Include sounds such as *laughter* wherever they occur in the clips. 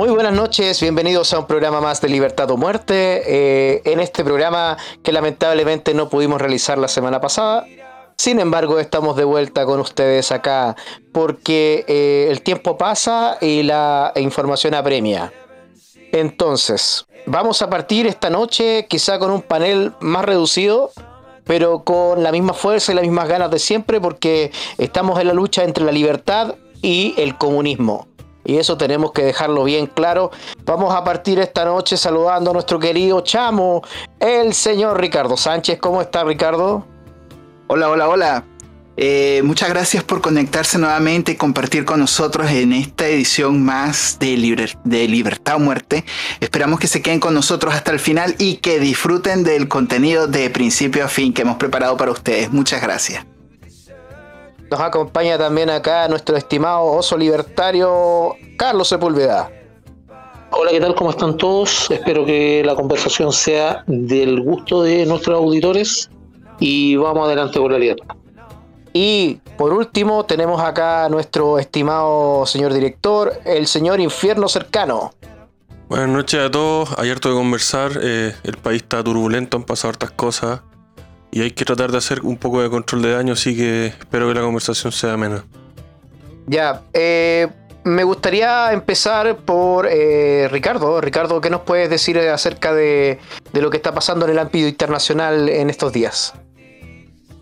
Muy buenas noches, bienvenidos a un programa más de Libertad o Muerte. Eh, en este programa que lamentablemente no pudimos realizar la semana pasada. Sin embargo, estamos de vuelta con ustedes acá porque eh, el tiempo pasa y la información apremia. Entonces, vamos a partir esta noche quizá con un panel más reducido, pero con la misma fuerza y las mismas ganas de siempre porque estamos en la lucha entre la libertad y el comunismo. Y eso tenemos que dejarlo bien claro. Vamos a partir esta noche saludando a nuestro querido chamo, el señor Ricardo Sánchez. ¿Cómo está Ricardo? Hola, hola, hola. Eh, muchas gracias por conectarse nuevamente y compartir con nosotros en esta edición más de, de Libertad o Muerte. Esperamos que se queden con nosotros hasta el final y que disfruten del contenido de principio a fin que hemos preparado para ustedes. Muchas gracias. Nos acompaña también acá nuestro estimado oso libertario Carlos Sepúlveda. Hola, ¿qué tal? ¿Cómo están todos? Espero que la conversación sea del gusto de nuestros auditores y vamos adelante con la libertad. Y por último tenemos acá a nuestro estimado señor director, el señor Infierno Cercano. Buenas noches a todos, hay harto de conversar, eh, el país está turbulento, han pasado hartas cosas y hay que tratar de hacer un poco de control de daño, así que espero que la conversación sea amena. Ya, eh, me gustaría empezar por eh, Ricardo. Ricardo, ¿qué nos puedes decir acerca de, de lo que está pasando en el ámbito internacional en estos días?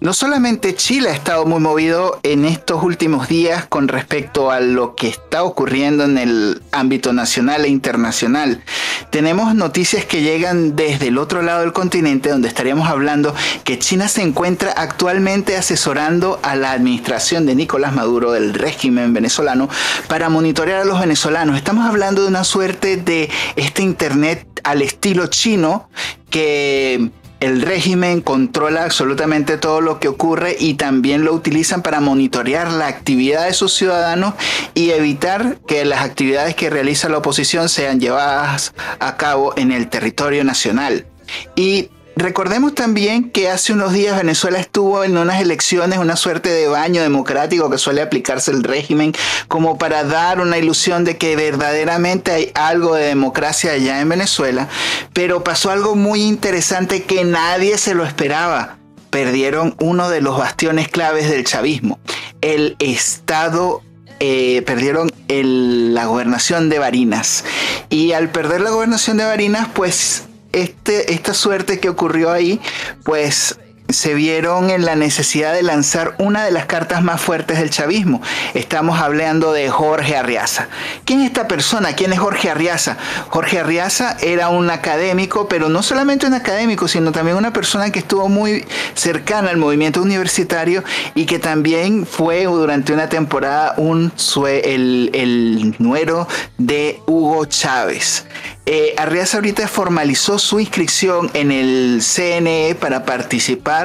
No solamente Chile ha estado muy movido en estos últimos días con respecto a lo que está ocurriendo en el ámbito nacional e internacional. Tenemos noticias que llegan desde el otro lado del continente donde estaríamos hablando que China se encuentra actualmente asesorando a la administración de Nicolás Maduro del régimen venezolano para monitorear a los venezolanos. Estamos hablando de una suerte de este Internet al estilo chino que el régimen controla absolutamente todo lo que ocurre y también lo utilizan para monitorear la actividad de sus ciudadanos y evitar que las actividades que realiza la oposición sean llevadas a cabo en el territorio nacional. Y Recordemos también que hace unos días Venezuela estuvo en unas elecciones, una suerte de baño democrático que suele aplicarse el régimen, como para dar una ilusión de que verdaderamente hay algo de democracia allá en Venezuela. Pero pasó algo muy interesante que nadie se lo esperaba. Perdieron uno de los bastiones claves del chavismo, el Estado eh, perdieron la gobernación de Barinas. Y al perder la gobernación de Barinas, pues este, esta suerte que ocurrió ahí, pues se vieron en la necesidad de lanzar una de las cartas más fuertes del chavismo. Estamos hablando de Jorge Arriaza. ¿Quién es esta persona? ¿Quién es Jorge Arriaza? Jorge Arriaza era un académico, pero no solamente un académico, sino también una persona que estuvo muy cercana al movimiento universitario y que también fue durante una temporada un, el, el nuero de Hugo Chávez. Eh, Arriaza ahorita formalizó su inscripción en el CNE para participar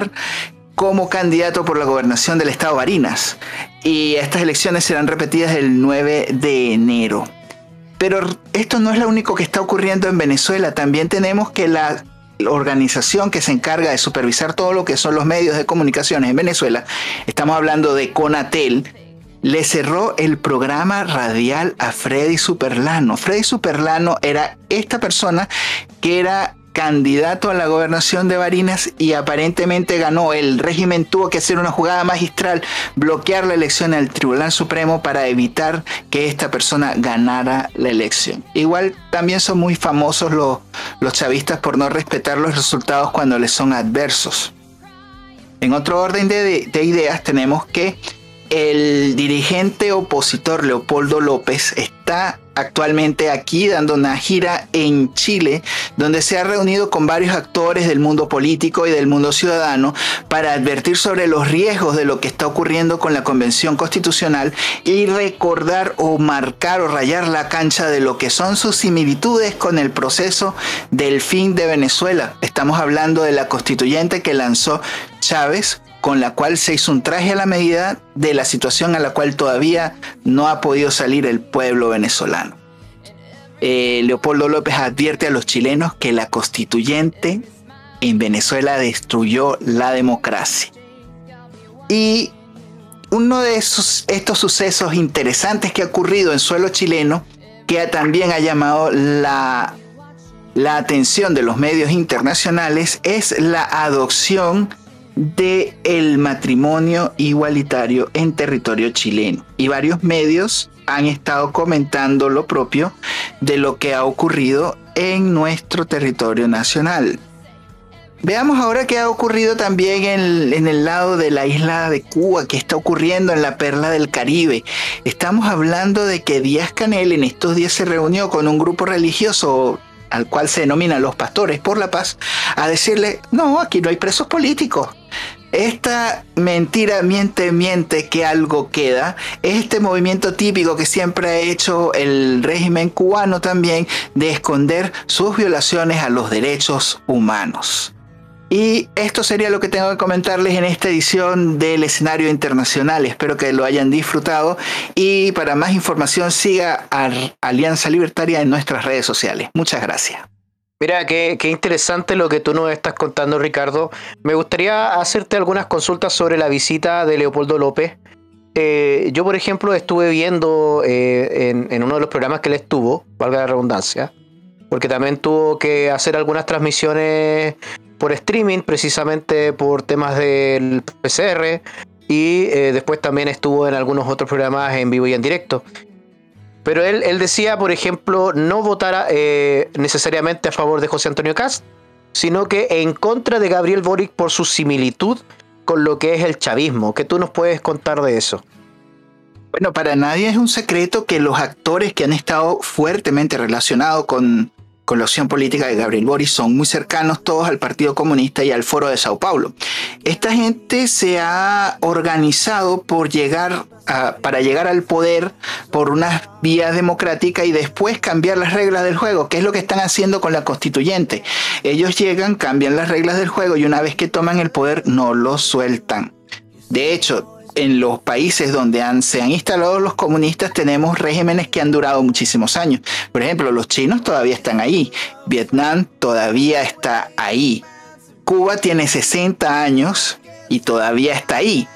como candidato por la gobernación del estado Barinas. Y estas elecciones serán repetidas el 9 de enero. Pero esto no es lo único que está ocurriendo en Venezuela. También tenemos que la organización que se encarga de supervisar todo lo que son los medios de comunicaciones en Venezuela, estamos hablando de Conatel, le cerró el programa radial a Freddy Superlano. Freddy Superlano era esta persona que era candidato a la gobernación de Barinas y aparentemente ganó. El régimen tuvo que hacer una jugada magistral, bloquear la elección al Tribunal Supremo para evitar que esta persona ganara la elección. Igual también son muy famosos los, los chavistas por no respetar los resultados cuando les son adversos. En otro orden de, de ideas tenemos que el dirigente opositor Leopoldo López está actualmente aquí dando una gira en Chile, donde se ha reunido con varios actores del mundo político y del mundo ciudadano para advertir sobre los riesgos de lo que está ocurriendo con la Convención Constitucional y recordar o marcar o rayar la cancha de lo que son sus similitudes con el proceso del fin de Venezuela. Estamos hablando de la constituyente que lanzó Chávez con la cual se hizo un traje a la medida de la situación a la cual todavía no ha podido salir el pueblo venezolano. Eh, Leopoldo López advierte a los chilenos que la constituyente en Venezuela destruyó la democracia. Y uno de esos, estos sucesos interesantes que ha ocurrido en suelo chileno que también ha llamado la, la atención de los medios internacionales es la adopción de el matrimonio igualitario en territorio chileno. Y varios medios han estado comentando lo propio de lo que ha ocurrido en nuestro territorio nacional. Veamos ahora qué ha ocurrido también en, el lado de la isla de Cuba, qué está ocurriendo en la perla del Caribe. Estamos hablando de que Díaz Canel en estos días se reunió con un grupo religioso al cual se denomina los pastores por la paz, a decirle, no, aquí no hay presos políticos. Esta mentira miente, miente que algo queda. Este movimiento típico que siempre ha hecho el régimen cubano también de esconder sus violaciones a los derechos humanos. Y esto sería lo que tengo que comentarles en esta edición del escenario internacional. Espero que lo hayan disfrutado y para más información siga a Alianza Libertaria en nuestras redes sociales. Muchas gracias. Mira, qué, interesante lo que tú nos estás contando, Ricardo. Me gustaría hacerte algunas consultas sobre la visita de Leopoldo López. Eh, yo, por ejemplo, estuve viendo eh, en, uno de los programas que él estuvo, valga la redundancia, porque también tuvo que hacer algunas transmisiones por streaming, precisamente por temas del PCR, y eh, después también estuvo en algunos otros programas en vivo y en directo. Pero él, él decía, por ejemplo, no votar eh, necesariamente a favor de José Antonio Cast, sino que en contra de Gabriel Boric por su similitud con lo que es el chavismo. ¿Qué tú nos puedes contar de eso? Bueno, para nadie es un secreto que los actores que han estado fuertemente relacionados con con la opción política de Gabriel Boris son muy cercanos todos al Partido Comunista y al Foro de Sao Paulo. Esta gente se ha organizado por llegar para llegar al poder por una vía democrática y después cambiar las reglas del juego, que es lo que están haciendo con la constituyente. Ellos llegan, cambian las reglas del juego y una vez que toman el poder no lo sueltan. De hecho, en los países donde se han instalado los comunistas tenemos regímenes que han durado muchísimos años. Por ejemplo, los chinos todavía están ahí, Vietnam todavía está ahí, Cuba tiene 60 años y todavía está ahí.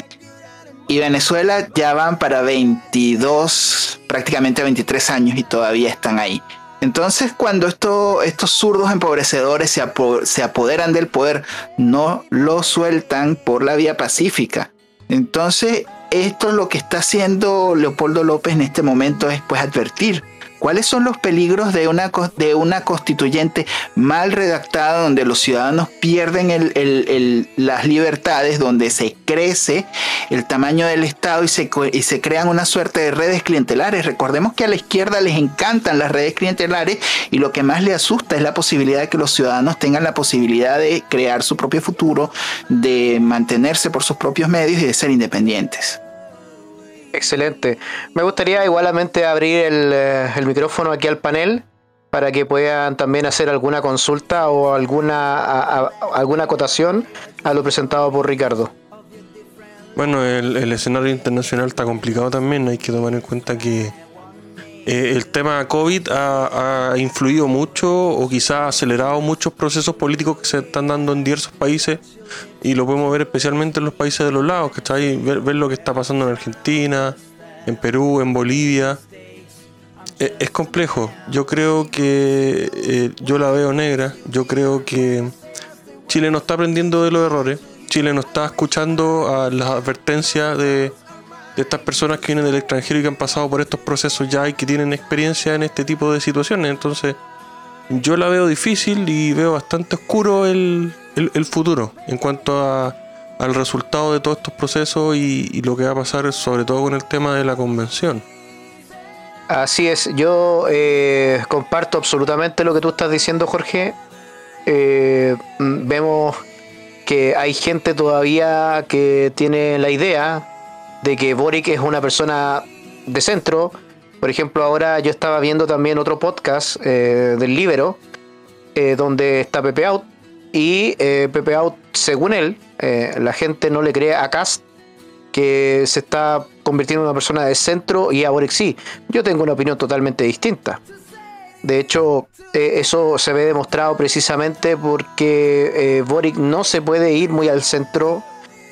Y Venezuela ya van para 22, prácticamente 23 años y todavía están ahí. Entonces, cuando esto, estos zurdos empobrecedores se apoderan del poder, no lo sueltan por la vía pacífica entonces, esto es lo que está haciendo Leopoldo López en este momento es pues advertir ¿Cuáles son los peligros de una, de una constituyente mal redactada donde los ciudadanos pierden las libertades, donde se crece el tamaño del Estado y se, y se crean una suerte de redes clientelares? Recordemos que a la izquierda les encantan las redes clientelares y lo que más le asusta es la posibilidad de que los ciudadanos tengan la posibilidad de crear su propio futuro, de mantenerse por sus propios medios y de ser independientes. Excelente. Me gustaría igualmente abrir eh, el, micrófono aquí al panel para que puedan también hacer alguna consulta o alguna, alguna acotación a lo presentado por Ricardo. Bueno, el, escenario internacional está complicado también, hay que tomar en cuenta que eh, el tema COVID ha, influido mucho o quizás ha acelerado muchos procesos políticos que se están dando en diversos países y lo podemos ver especialmente en los países de los lados, que está ahí, ver, lo que está pasando en Argentina, en Perú, en Bolivia. E, es, complejo, yo creo que eh, yo la veo negra, yo creo que Chile no está aprendiendo de los errores, Chile no está escuchando a las advertencias de, de estas personas que vienen del extranjero y que han pasado por estos procesos ya y que tienen experiencia en este tipo de situaciones. Entonces, yo la veo difícil y veo bastante oscuro el, el, futuro en cuanto a, al resultado de todos estos procesos y, lo que va a pasar sobre todo con el tema de la convención. Así es, yo eh, comparto absolutamente lo que tú estás diciendo, Jorge. Eh, vemos que hay gente todavía que tiene la idea de que Boric es una persona de centro. Por ejemplo, ahora yo estaba viendo también otro podcast eh, del Libero, donde está Pepe Out, y eh, Pepe Out, según él, eh, la gente no le cree a Cast que se está convirtiendo en una persona de centro y a Boric sí. Yo tengo una opinión totalmente distinta. De hecho, eh, eso se ve demostrado precisamente porque Boric no se puede ir muy al centro,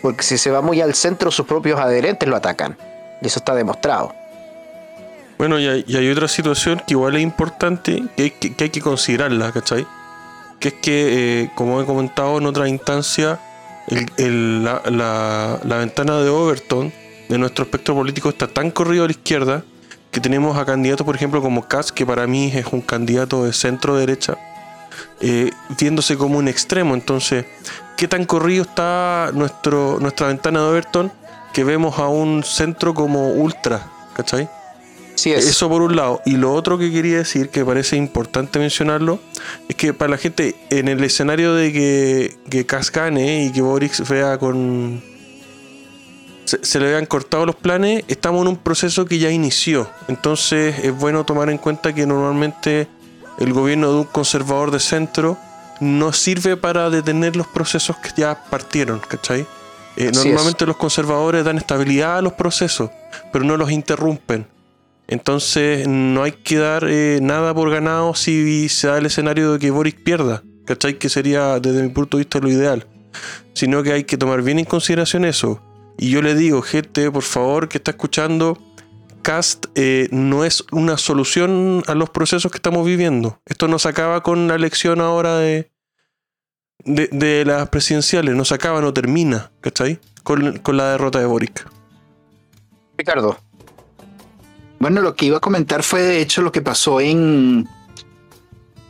porque si se va muy al centro sus propios adherentes lo atacan. Y eso está demostrado. Bueno, y hay, otra situación que igual es importante, que hay que, considerarla, ¿cachai? Que es que, eh, como he comentado en otra instancia, la, ventana de Overton de nuestro espectro político está tan corrido a la izquierda que tenemos a candidatos, por ejemplo, como Katz, que para mí es un candidato de centro derecha, eh, viéndose como un extremo. Entonces, ¿qué tan corrido está nuestro, nuestra ventana de Overton que vemos a un centro como ultra? ¿Cachai? Eso por un lado. Y lo otro que quería decir, que parece importante mencionarlo, es que para la gente, en el escenario de que, que gane y que Boris vea con. Se, le vean cortado los planes, estamos en un proceso que ya inició. Entonces es bueno tomar en cuenta que normalmente el gobierno de un conservador de centro no sirve para detener los procesos que ya partieron, ¿cachai? Eh, normalmente los conservadores dan estabilidad a los procesos, pero no los interrumpen. Entonces no hay que dar eh, nada por ganado si se da el escenario de que Boris pierda, ¿cachai? Que sería desde mi punto de vista lo ideal. Sino que hay que tomar bien en consideración eso. Y yo le digo, gente, por favor, que está escuchando, Cast eh, no es una solución a los procesos que estamos viviendo. Esto no se acaba con la elección ahora de, de, las presidenciales, no se acaba, no termina, ¿cachai? Con, con la derrota de Boric. Ricardo, bueno, lo que iba a comentar fue de hecho lo que pasó en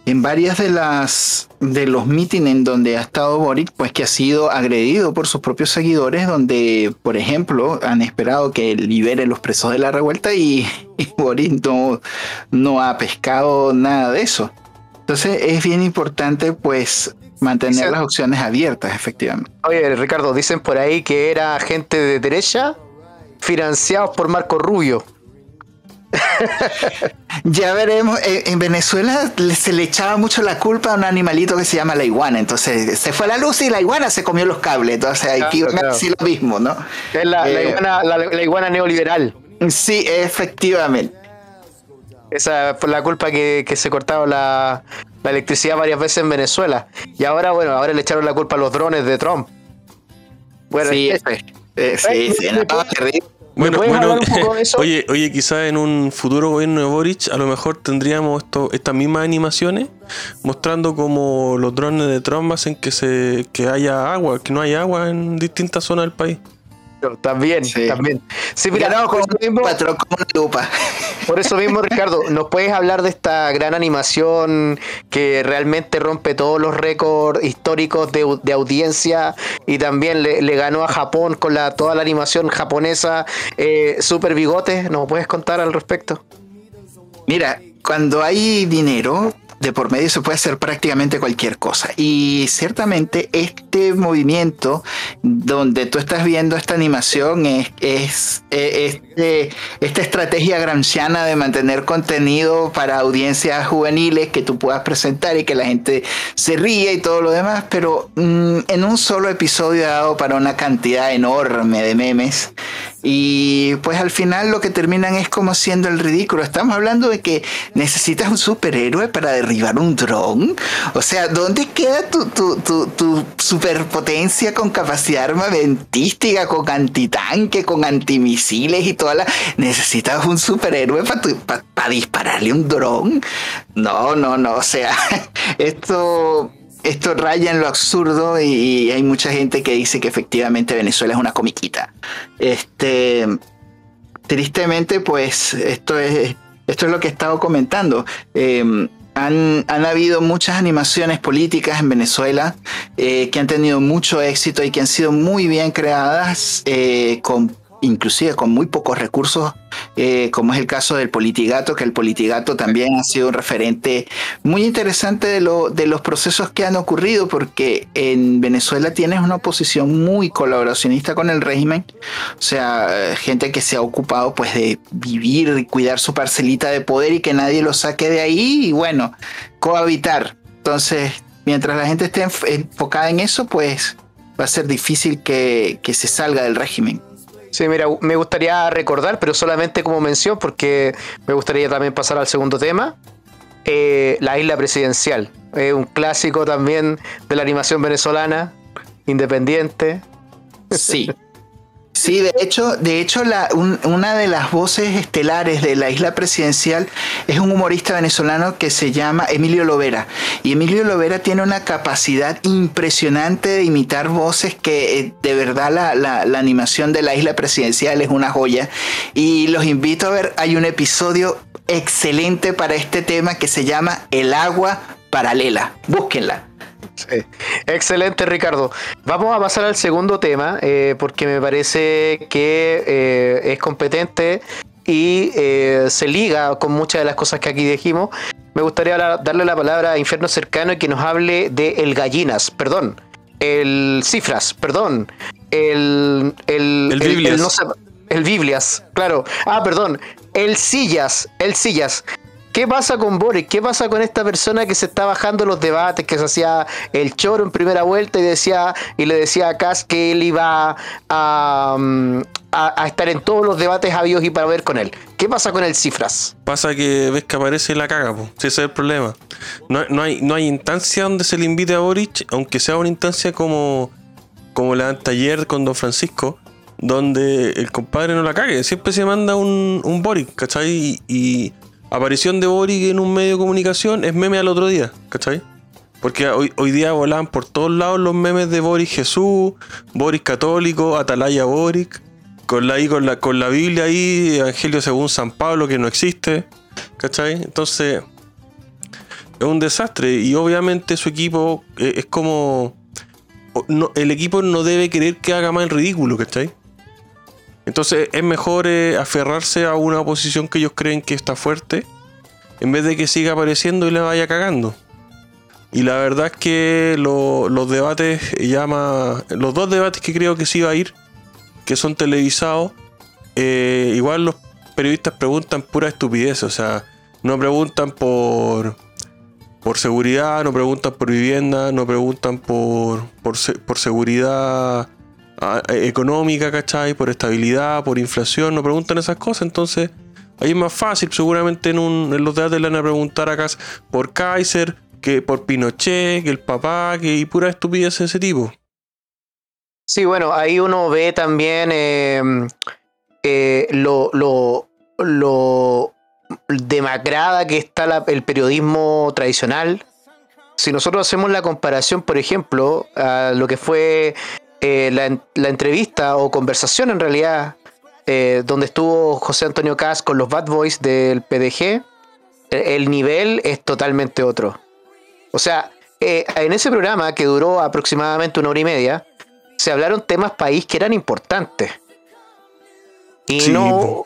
en varias de las de los mítines en donde ha estado Boric, pues que ha sido agredido por sus propios seguidores, donde, por ejemplo, han esperado que libere los presos de la revuelta y, *laughs* Boric no, ha pescado nada de eso. Entonces es bien importante, pues, mantener las opciones abiertas, efectivamente. Oye, Ricardo, dicen por ahí que era gente de derecha financiados por Marco Rubio *laughs* ya veremos. En Venezuela se le echaba mucho la culpa a un animalito que se llama la iguana. Entonces se fue la luz y la iguana se comió los cables. Entonces aquí a decir lo mismo, ¿no? Es la, eh, iguana, neoliberal. Sí, efectivamente. Esa fue la culpa que, se cortaba la, electricidad varias veces en Venezuela. Y ahora, bueno, ahora le echaron la culpa a los drones de Trump. Bueno, sí, eh, sí, sí, bueno, bueno *laughs* oye, oye, quizás en un futuro gobierno de Boric a lo mejor tendríamos esto, estas mismas animaciones mostrando como los drones de Trump hacen que se que haya agua, que no haya agua en distintas zonas del país. También, también. Sí, mira, no, con mismo, lupa. Por eso mismo, Ricardo, *laughs* ¿nos puedes hablar de esta gran animación que realmente rompe todos los récords históricos de, audiencia y también le, ganó a Japón con la, toda la animación japonesa eh, Super Bigote? ¿Nos puedes contar al respecto? Mira, cuando hay dinero, de por medio se puede hacer prácticamente cualquier cosa. Y ciertamente este movimiento donde tú estás viendo esta animación es, es, este, esta estrategia granciana de mantener contenido para audiencias juveniles que tú puedas presentar y que la gente se ríe y todo lo demás, pero mm, en un solo episodio dado para una cantidad enorme de memes. Y pues al final lo que terminan es como siendo el ridículo. Estamos hablando de que necesitas un superhéroe para derribar un dron. O sea, ¿dónde queda tu, tu, tu, superpotencia con capacidad armamentística, con antitanque, con antimisiles y toda la... ¿Necesitas un superhéroe para dispararle un dron? No, no, no. O sea, *laughs* esto esto raya en lo absurdo y, hay mucha gente que dice que efectivamente Venezuela es una comiquita. Este, tristemente, pues esto es, esto es lo que he estado comentando. Em, han, habido muchas animaciones políticas en Venezuela eh, que han tenido mucho éxito y que han sido muy bien creadas eh, con inclusive con muy pocos recursos, eh, como es el caso del Politigato, que el Politigato también ha sido un referente muy interesante de, lo, de los procesos que han ocurrido, porque en Venezuela tienes una oposición muy colaboracionista con el régimen, o sea, gente que se ha ocupado pues de vivir y cuidar su parcelita de poder y que nadie lo saque de ahí y bueno, cohabitar. Entonces, mientras la gente esté enfocada en eso, pues va a ser difícil que se salga del régimen. Sí, mira, me gustaría recordar, pero solamente como mención, porque me gustaría también pasar al segundo tema. Eh, la isla presidencial. Es un clásico también de la animación venezolana, independiente. Sí. *laughs* Sí, de hecho, de hecho la, una de las voces estelares de la isla presidencial es un humorista venezolano que se llama Emilio Lovera. Y Emilio Lovera tiene una capacidad impresionante de imitar voces que eh, de verdad la, la, animación de la isla presidencial es una joya. Y los invito a ver, hay un episodio excelente para este tema que se llama El agua paralela. Búsquenla. Excelente, Ricardo. Vamos a pasar al segundo tema, eh, porque me parece que eh, es competente y eh, se liga con muchas de las cosas que aquí dijimos. Me gustaría darle la palabra a Infierno Cercano y que nos hable de el Gallinas, perdón, el Cifras, perdón, el, el, el, Biblias. el Biblias, claro. Ah, perdón, el Sillas, el Sillas. ¿Qué pasa con Boris? ¿Qué pasa con esta persona que se está bajando los debates, que se hacía el choro en primera vuelta y decía y le decía a Cass que él iba a, mm, estar en todos los debates habidos y para ver con él? ¿Qué pasa con el Cifras? Pasa que ves que aparece la caga, pues. ese es el problema. No, hay, no hay instancia donde se le invite a Boric, aunque sea una instancia como, como la anteayer con Don Francisco, donde el compadre no la cague. Siempre se manda un, un Boric, ¿cachai? y aparición de Boric en un medio de comunicación es meme al otro día, ¿cachai? Porque hoy, hoy día volan por todos lados los memes de Boric Jesús, Boric católico, Atalaya Boric, con la, con la, con la Biblia ahí, Evangelio según San Pablo que no existe, ¿cachai? Entonces, es un desastre y obviamente su equipo eh, es como... el equipo no debe querer que haga más el ridículo, ¿cachai? Entonces es mejor eh, aferrarse a una oposición que ellos creen que está fuerte en vez de que siga apareciendo y le vaya cagando. Y la verdad es que los debates, llama, los dos debates que creo que sí va a ir, que son televisados, eh, igual los periodistas preguntan pura estupidez, o sea, no preguntan por, por seguridad, no preguntan por vivienda, no preguntan por, por, por seguridad económica, ¿cachai? Por estabilidad, por inflación, no preguntan esas cosas, entonces ahí es más fácil, seguramente en, un, en los debates le a preguntar acá por Kaiser, que por Pinochet, que el papá, que y pura estupidez de ese tipo. Sí, bueno, ahí uno ve también em, eh, lo, lo, lo demacrada que está el periodismo tradicional. Si nosotros hacemos la comparación, por ejemplo, a lo que fue eh, la, entrevista o conversación en realidad eh, donde estuvo José Antonio Cas con los Bad Boys del PDG, e, el nivel es totalmente otro. O sea, eh, en ese programa que duró aproximadamente una hora y media, se hablaron temas país que eran importantes. Y no,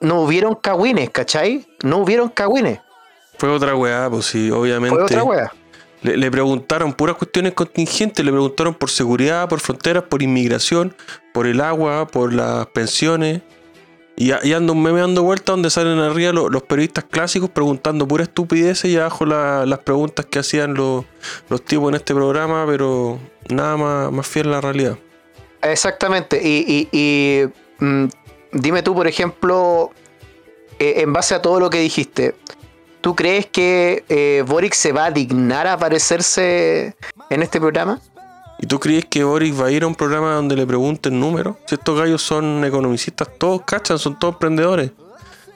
no hubieron cagüines, ¿cachai? No hubieron cagüines. Fue otra weá, pues sí, obviamente. Fue otra weá. Le, preguntaron puras cuestiones contingentes, le preguntaron por seguridad, por fronteras, por inmigración, por el agua, por las pensiones. Y, y anda un meme dando vuelta donde salen arriba los, periodistas clásicos preguntando pura estupidez y abajo las preguntas que hacían los, tipos en este programa, pero nada más, más fiel a la realidad. Exactamente. Y, mm, dime tú, por ejemplo, eh, en base a todo lo que dijiste, ¿Tú crees que eh, Boric se va a dignar a aparecerse en este programa? ¿Y tú crees que Boric va a ir a un programa donde le pregunten números? Si estos gallos son economistas, todos cachan, son todos emprendedores.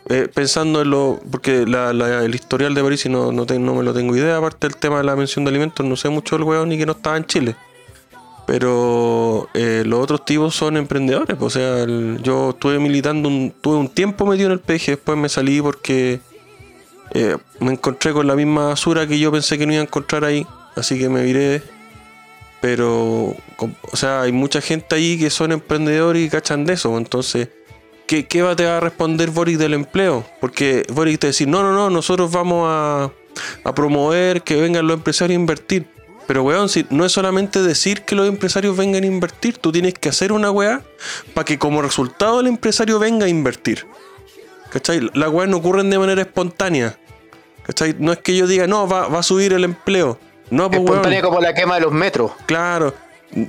Eh, pensando en lo. Porque el historial de Boric no, no, no, me lo tengo idea, aparte del tema de la mención de alimentos, no sé mucho del weón ni que no estaba en Chile. Pero eh, los otros tipos son emprendedores. Pues, o sea, yo estuve militando, un, tuve un tiempo metido en el PG, después me salí porque eh, me encontré con la misma basura que yo pensé que no iba a encontrar ahí, así que me viré. Pero, o sea, hay mucha gente ahí que son emprendedores y cachan de eso, entonces, ¿qué, qué va, te va a responder Boric del empleo? Porque Boric te dice, no, no, no, nosotros vamos a, a promover que vengan los empresarios a invertir. Pero, weón, si no es solamente decir que los empresarios vengan a invertir, tú tienes que hacer una weá para que como resultado el empresario venga a invertir. ¿Cachai? Las weas no ocurren de manera espontánea. No es que yo diga, no, va, a subir el empleo. No, pues, Espontánea como la quema de los metros. Claro.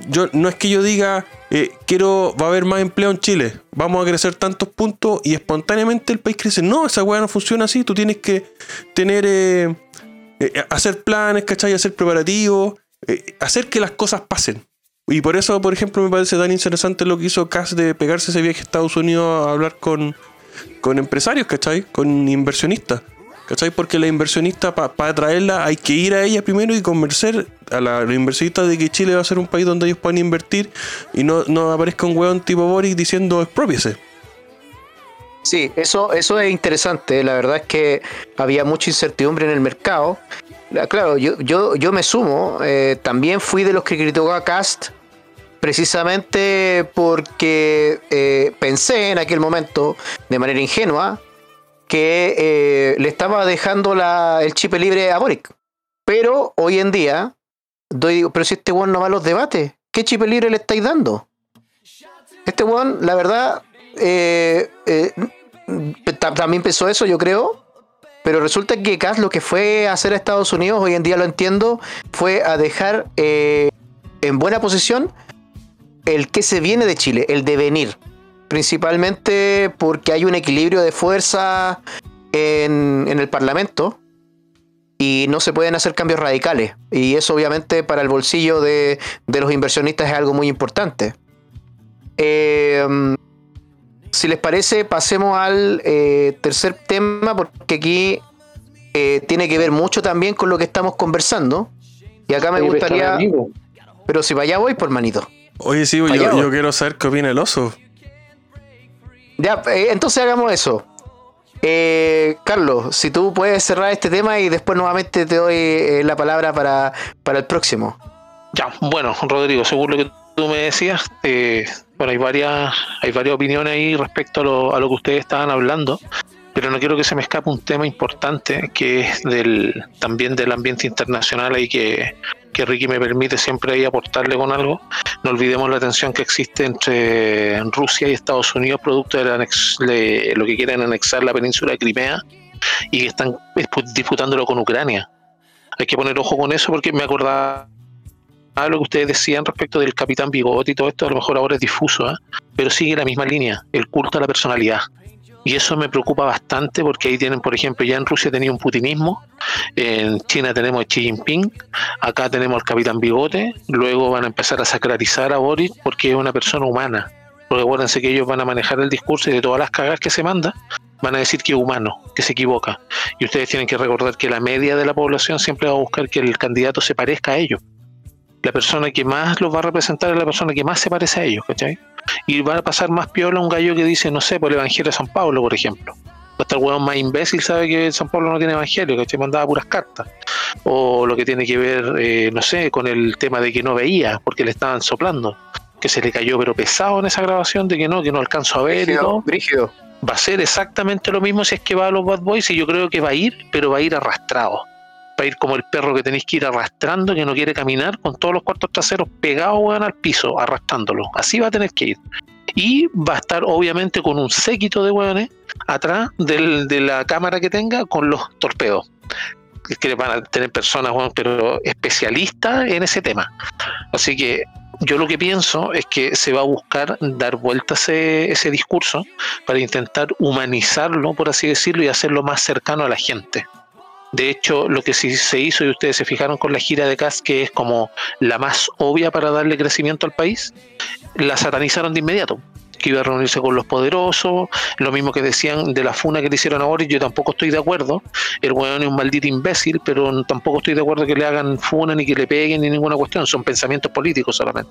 Yo, no es que yo diga, eh, quiero, va a haber más empleo en Chile, vamos a crecer tantos puntos y espontáneamente el país crece. No, esa weá no funciona así. Tú tienes que tener, eh, eh, hacer planes, ¿cachai? Hacer preparativos, hacer que las cosas pasen. Y por eso, por ejemplo, me parece tan interesante lo que hizo Cass de pegarse ese viaje a Estados Unidos a hablar con, con empresarios, ¿cachai? Con inversionistas. ¿Cachai? Porque la inversionista, para atraerla, hay que ir a ella primero y convencer a la, inversionista de que Chile va a ser un país donde ellos puedan invertir y no, no aparezca un weón tipo Boris diciendo expropiese. Sí, eso, eso es interesante. La verdad es que había mucha incertidumbre en el mercado. Claro, yo, yo, yo me sumo. Eh, también fui de los que criticó a Cast precisamente porque eh, pensé en aquel momento, de manera ingenua, que eh, le estaba dejando el chip libre a Boric. Pero hoy en día, doy, pero si este weón no va a los debates, ¿qué chip libre le estáis dando? Este weón, la verdad, eh, eh, también pensó eso, yo creo. Pero resulta que Cass lo que fue a hacer a Estados Unidos, hoy en día lo entiendo, fue a dejar en buena posición el que se viene de Chile, el devenir principalmente porque hay un equilibrio de fuerza en, el Parlamento y no se pueden hacer cambios radicales. Y eso obviamente para el bolsillo de, los inversionistas es algo muy importante. Eh, si les parece, pasemos al eh, tercer tema, porque aquí eh, tiene que ver mucho también con lo que estamos conversando. Y acá me gustaría... Pero si vaya voy, por manito. Oye, sí, yo, yo, quiero saber qué opina el oso. Ya, eh, entonces hagamos eso. Eh, Carlos, si tú puedes cerrar este tema y después nuevamente te doy eh, la palabra para, para, el próximo. Ya, bueno, Rodrigo, según lo que tú me decías, bueno, hay varias, hay varias opiniones ahí respecto a lo, a lo que ustedes estaban hablando pero no quiero que se me escape un tema importante que es del también del ambiente internacional y que, que Ricky me permite siempre ahí aportarle con algo. No olvidemos la tensión que existe entre Rusia y Estados Unidos producto de, lo que quieren anexar la península de Crimea y que están disputándolo con Ucrania. Hay que poner ojo con eso porque me acordaba lo que ustedes decían respecto del capitán Bigote y todo esto, a lo mejor ahora es difuso, ¿eh? pero sigue la misma línea, el culto a la personalidad. Y eso me preocupa bastante porque ahí tienen, por ejemplo, ya en Rusia tenía un putinismo, en China tenemos a Xi Jinping, acá tenemos al Capitán Bigote, luego van a empezar a sacralizar a Boris porque es una persona humana. Porque acuérdense que ellos van a manejar el discurso y de todas las cagas que se manda, van a decir que es humano, que se equivoca. Y ustedes tienen que recordar que la media de la población siempre va a buscar que el candidato se parezca a ellos. La persona que más los va a representar es la persona que más se parece a ellos, ¿cachai? Y va a pasar más piola un gallo que dice, no sé, por el Evangelio de San Pablo, por ejemplo. Hasta el hueón más imbécil sabe que San Pablo no tiene evangelio, que se mandaba puras cartas. O lo que tiene que ver, eh, no sé, con el tema de que no veía, porque le estaban soplando. Que se le cayó, pero pesado en esa grabación, de que no, que no alcanzo a ver y todo. Va a ser exactamente lo mismo si es que va a los Bad Boys, y yo creo que va a ir, pero va a ir arrastrado. Va a ir como el perro que tenéis que ir arrastrando, que no quiere caminar, con todos los cuartos traseros pegados al piso, arrastrándolo. Así va a tener que ir. Y va a estar obviamente con un séquito de hueones atrás de la cámara que tenga con los torpedos. Que van a tener personas, pero especialistas en ese tema. Así que yo lo que pienso es que se va a buscar dar vuelta ese, ese discurso para intentar humanizarlo, por así decirlo, y hacerlo más cercano a la gente. De hecho, lo que sí se hizo, y ustedes se fijaron con la gira de Cas, que es como la más obvia para darle crecimiento al país, la satanizaron de inmediato que iba a reunirse con los poderosos, lo mismo que decían de la funa que le hicieron a Boris, yo tampoco estoy de acuerdo, el weón es un maldito imbécil, pero tampoco estoy de acuerdo que le hagan funa ni que le peguen ni ninguna cuestión, son pensamientos políticos solamente.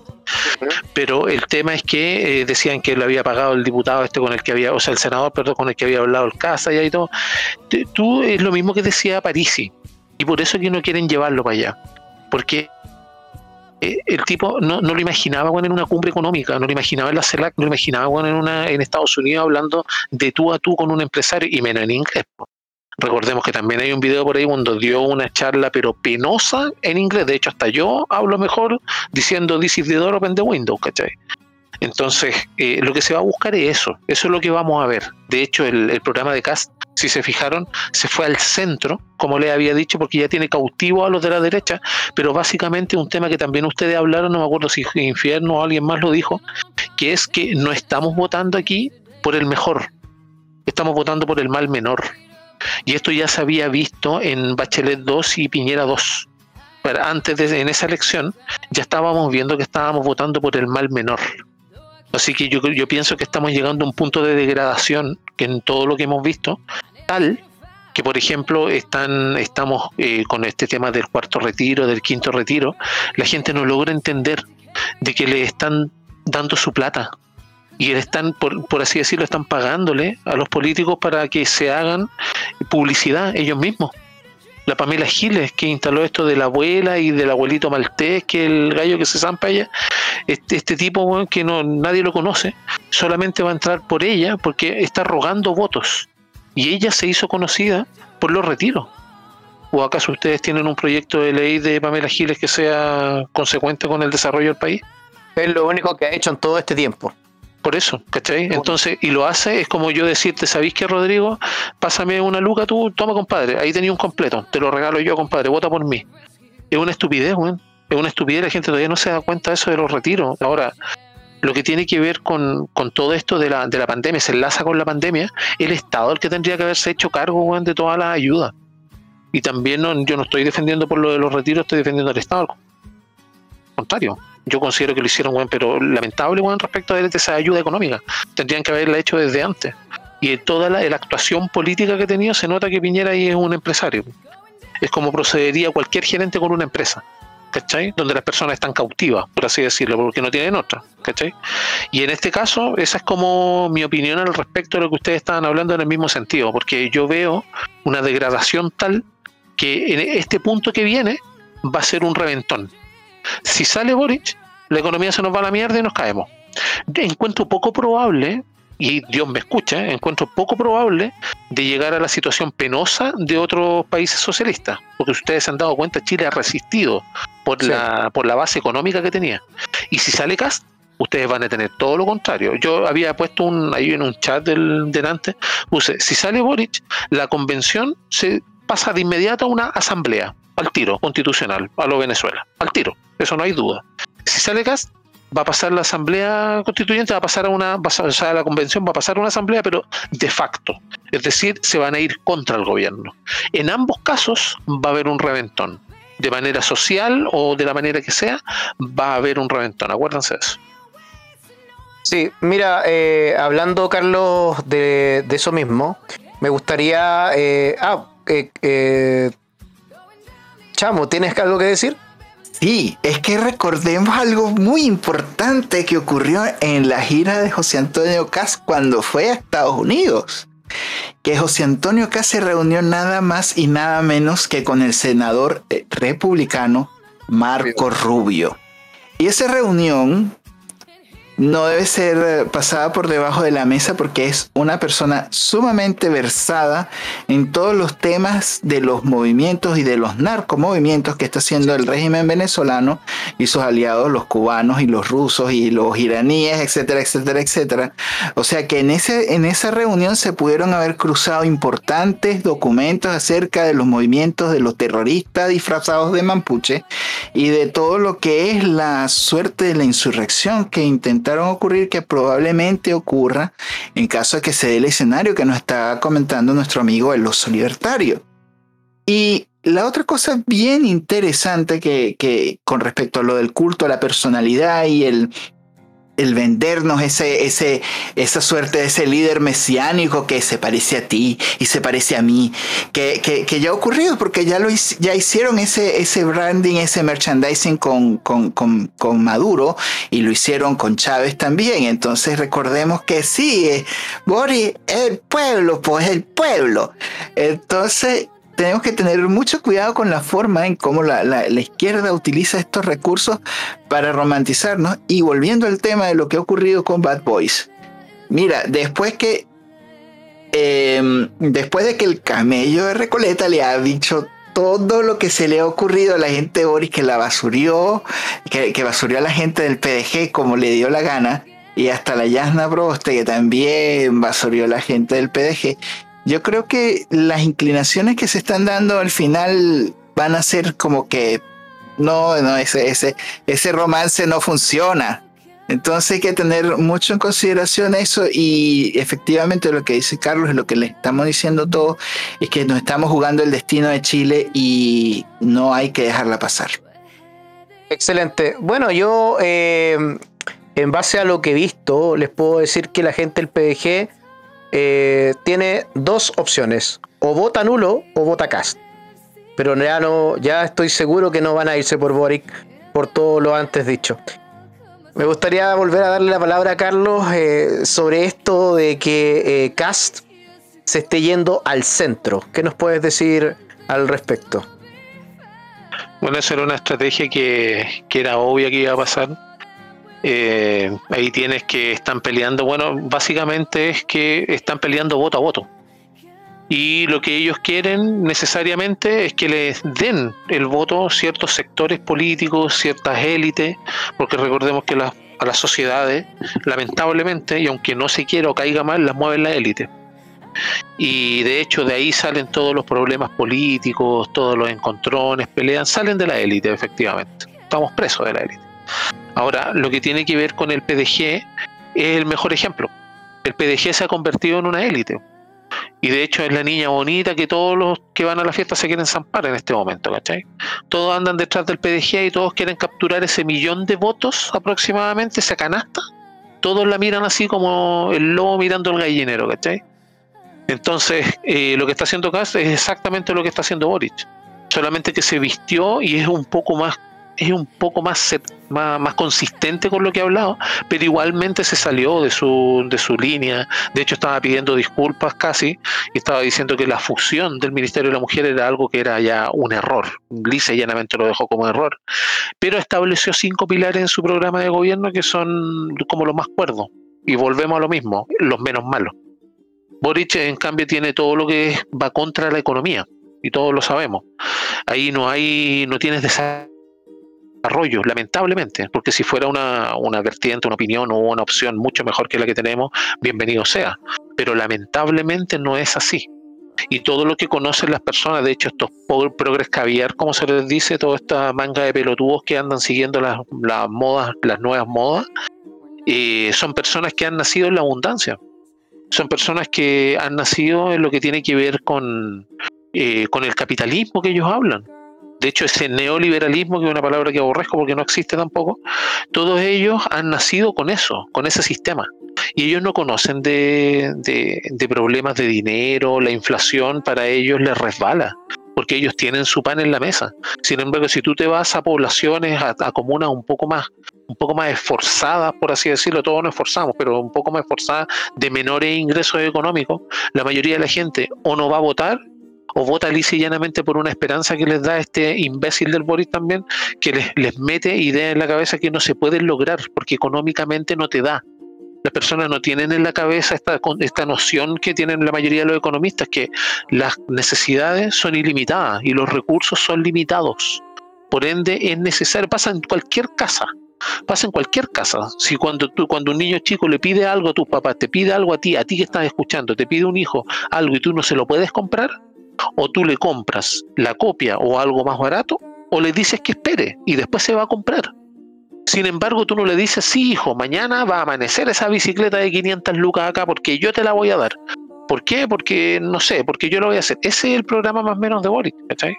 Pero el tema es que eh, decían que lo había pagado el diputado este con el que había, o sea, el senador, perdón, con el que había hablado el Casa y todo. Tú es lo mismo que decía Parisi, y por eso que no quieren llevarlo para allá, porque el tipo no, lo imaginaba bueno, en una cumbre económica, no lo imaginaba en la CELAC, no lo imaginaba bueno, en, una, en Estados Unidos hablando de tú a tú con un empresario y menos en inglés. Recordemos que también hay un video por ahí donde dio una charla pero penosa en inglés. De hecho, hasta yo hablo mejor diciendo This is the door open the window, ¿cachai? Entonces, eh, lo que se va a buscar es eso, eso es lo que vamos a ver. De hecho, el, programa de Cast, si se fijaron, se fue al centro, como le había dicho, porque ya tiene cautivo a los de la derecha, pero básicamente un tema que también ustedes hablaron, no me acuerdo si Infierno o alguien más lo dijo, que es que no estamos votando aquí por el mejor, estamos votando por el mal menor. Y esto ya se había visto en Bachelet 2 y Piñera 2 antes de en esa elección, ya estábamos viendo que estábamos votando por el mal menor. Así que yo, yo pienso que estamos llegando a un punto de degradación que en todo lo que hemos visto, tal que por ejemplo están estamos eh, con este tema del cuarto retiro, del quinto retiro, la gente no logra entender de que le están dando su plata y están, por, por así decirlo, están pagándole a los políticos para que se hagan publicidad ellos mismos la Pamela Giles, que instaló esto de la abuela y del abuelito maltés, que el gallo que se zampa ella, este, este tipo que no nadie lo conoce, solamente va a entrar por ella porque está rogando votos. Y ella se hizo conocida por los retiros. ¿O acaso ustedes tienen un proyecto de ley de Pamela Giles que sea consecuente con el desarrollo del país? Es lo único que ha hecho en todo este tiempo. Por eso, ¿cachai? Entonces, y lo hace, es como yo decirte, ¿sabéis qué, Rodrigo? Pásame una luca tú, toma, compadre, ahí tenía un completo, te lo regalo yo, compadre, vota por mí. Es una estupidez, weón. Es una estupidez, la gente todavía no se da cuenta de eso de los retiros. Ahora, lo que tiene que ver con, todo esto de la, de la pandemia, se enlaza con la pandemia, el Estado el que tendría que haberse hecho cargo, weón, de todas las ayudas. Y también no, yo no estoy defendiendo por lo de los retiros, estoy defendiendo al Estado. Al contrario yo considero que lo hicieron, bueno, pero lamentable, bueno, respecto a esa ayuda económica. Tendrían que haberla hecho desde antes. Y toda la, actuación política que tenía, se nota que Piñera ahí es un empresario. Es como procedería cualquier gerente con una empresa. ¿cachai? Donde las personas están cautivas, por así decirlo, porque no tienen otra, ¿cachai? Y en este caso, esa es como mi opinión al respecto de lo que ustedes estaban hablando en el mismo sentido, porque yo veo una degradación tal que en este punto que viene va a ser un reventón. Si sale Boric, la economía se nos va a la mierda y nos caemos. Encuentro poco probable, y Dios me escucha, encuentro poco probable de llegar a la situación penosa de otros países socialistas. Porque ustedes se han dado cuenta, Chile ha resistido por, la, por la base económica que tenía. Y si sale Cast, ustedes van a tener todo lo contrario. Yo había puesto un, ahí en un chat del, delante, puse, si sale Boric, la convención se pasa de inmediato a una asamblea al tiro constitucional a lo Venezuela, al tiro, eso no hay duda. Si sale gas, va a pasar la asamblea constituyente, va a pasar a una, va a, o sea, la convención va a pasar a una asamblea, pero de facto, es decir, se van a ir contra el gobierno. En ambos casos va a haber un reventón, de manera social o de la manera que sea, va a haber un reventón, acuérdense de eso. Sí, mira, eh, hablando Carlos de, eso mismo, me gustaría, eh, ah, eh, eh Chamo, ¿tienes algo que decir? Sí, es que recordemos algo muy importante que ocurrió en la gira de José Antonio Cas cuando fue a Estados Unidos. Que José Antonio Cas se reunió nada más y nada menos que con el senador eh, republicano Marco Rubio. Y esa reunión no debe ser eh, pasada por debajo de la mesa porque es una persona sumamente versada en todos los temas de los movimientos y de los narcomovimientos que está haciendo el régimen venezolano y sus aliados, los cubanos y los rusos y los iraníes, etcétera, etcétera, etcétera. O sea que en, ese, en esa reunión se pudieron haber cruzado importantes documentos acerca de los movimientos de los terroristas disfrazados de mampuche y de todo lo que es la suerte de la insurrección que intentó ocurrir que probablemente ocurra en caso de que se dé el escenario que nos está comentando nuestro amigo el oso libertario. Y la otra cosa bien interesante que, que con respecto a lo del culto a la personalidad y el el vendernos ese, ese, esa suerte de ese líder mesiánico que se parece a ti y se parece a mí, que, que, ya ha ocurrido porque ya, lo, ya hicieron ese, ese branding, ese merchandising con, con, con, con Maduro y lo hicieron con Chávez también. Entonces recordemos que sí, Boris, el pueblo, pues el pueblo. Entonces tenemos que tener mucho cuidado con la forma en cómo la, izquierda utiliza estos recursos para romantizarnos. Y volviendo al tema de lo que ha ocurrido con Bad Boys. Mira, después que. Em, después de que el camello de Recoleta le ha dicho todo lo que se le ha ocurrido a la gente de Boris, que la basurió, que, que basurió a la gente del PDG como le dio la gana, y hasta la Yasna Broste, que también basurió a la gente del PDG. Yo creo que las inclinaciones que se están dando al final van a ser como que no, no, ese, ese, ese romance no funciona. Entonces hay que tener mucho en consideración eso y efectivamente lo que dice Carlos, lo que le estamos diciendo todos, es que nos estamos jugando el destino de Chile y no hay que dejarla pasar. Excelente. Bueno, yo eh, en base a lo que he visto, les puedo decir que la gente del PDG eh, tiene dos opciones, o vota nulo o vota cast. Pero ya, no, ya estoy seguro que no van a irse por Boric por todo lo antes dicho. Me gustaría volver a darle la palabra a Carlos eh, sobre esto de que eh, Cast se esté yendo al centro. ¿Qué nos puedes decir al respecto? Bueno, esa era una estrategia que, era obvia que iba a pasar. Eh, ahí tienes que están peleando. Bueno, básicamente es que están peleando voto a voto y lo que ellos quieren necesariamente es que les den el voto ciertos sectores políticos, ciertas élites, porque recordemos que a las sociedades, lamentablemente, y aunque no se quiera o caiga mal, las mueven las élites. Y de hecho de ahí salen todos los problemas políticos, todos los encontrones, pelean, salen de la élite, efectivamente. Estamos presos de la élite. Ahora, lo que tiene que ver con el PDG es el mejor ejemplo. El PDG se ha convertido en una élite y de hecho es la niña bonita que todos los que van a la fiesta se quieren zampar en este momento, ¿cachai? Todos andan detrás del PDG y todos quieren capturar ese millón de votos aproximadamente, esa canasta. Todos la miran así como el lobo mirando el gallinero, ¿cachai? Entonces, eh, lo que está haciendo Kass es exactamente lo que está haciendo Boric. Solamente que se vistió y es un poco más es un poco más, más, consistente con lo que ha hablado, pero igualmente se salió de su, de su línea. De hecho, estaba pidiendo disculpas casi y estaba diciendo que la fusión del Ministerio de la Mujer era algo que era ya un error. Lisa llanamente lo dejó como error. Pero estableció cinco pilares en su programa de gobierno que son como los más cuerdos. Y volvemos a lo mismo, los menos malos. Boric, en cambio, tiene todo lo que va contra la economía y todos lo sabemos. Ahí no hay, no tienes desarrollo desarrollo, lamentablemente, porque si fuera una, una vertiente, una opinión o una opción mucho mejor que la que tenemos, bienvenido sea. Pero lamentablemente no es así. Y todo lo que conocen las personas, de hecho, estos progres caviar, como se les dice, toda esta manga de pelotudos que andan siguiendo las, las modas, las nuevas modas, eh, son personas que han nacido en la abundancia. Son personas que han nacido en lo que tiene que ver con, eh, con el capitalismo que ellos hablan de hecho ese neoliberalismo, que es una palabra que aborrezco porque no existe tampoco, todos ellos han nacido con eso, con ese sistema. Y ellos no conocen de, problemas de dinero, la inflación para ellos les resbala porque ellos tienen su pan en la mesa. Sin embargo, si tú te vas a poblaciones, a, comunas un poco más, un poco más esforzadas, por así decirlo, todos nos esforzamos, pero un poco más esforzadas de menores ingresos económicos, la mayoría de la gente o no va a votar o vota lisa y llanamente por una esperanza que les da este imbécil del Boris también, que les, les mete ideas en la cabeza que no se pueden lograr porque económicamente no te da. Las personas no tienen en la cabeza esta, esta noción que tienen la mayoría de los economistas, que las necesidades son ilimitadas y los recursos son limitados. Por ende, es necesario, pasa en cualquier casa, pasa en cualquier casa. Si cuando tú, cuando un niño chico le pide algo a tu papá, te pide algo a ti, a ti que estás escuchando, te pide un hijo algo y tú no se lo puedes comprar, o tú le compras la copia o algo más barato, o le dices que espere y después se va a comprar. Sin embargo, tú no le dices, sí, hijo, mañana va a amanecer esa bicicleta de 500 lucas acá porque yo te la voy a dar. ¿Por qué? Porque, no sé, porque yo lo voy a hacer. Ese es el programa más o menos de Boris, ¿cachai?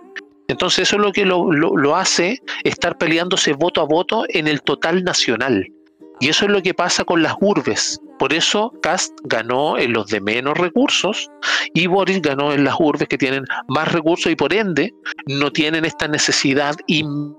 Entonces eso es lo que lo, lo hace estar peleándose voto a voto en el total nacional. Y eso es lo que pasa con las urbes. Por eso Cast ganó en los de menos recursos y Boris ganó en las urbes que tienen más recursos y por ende no tienen esta necesidad inmediata.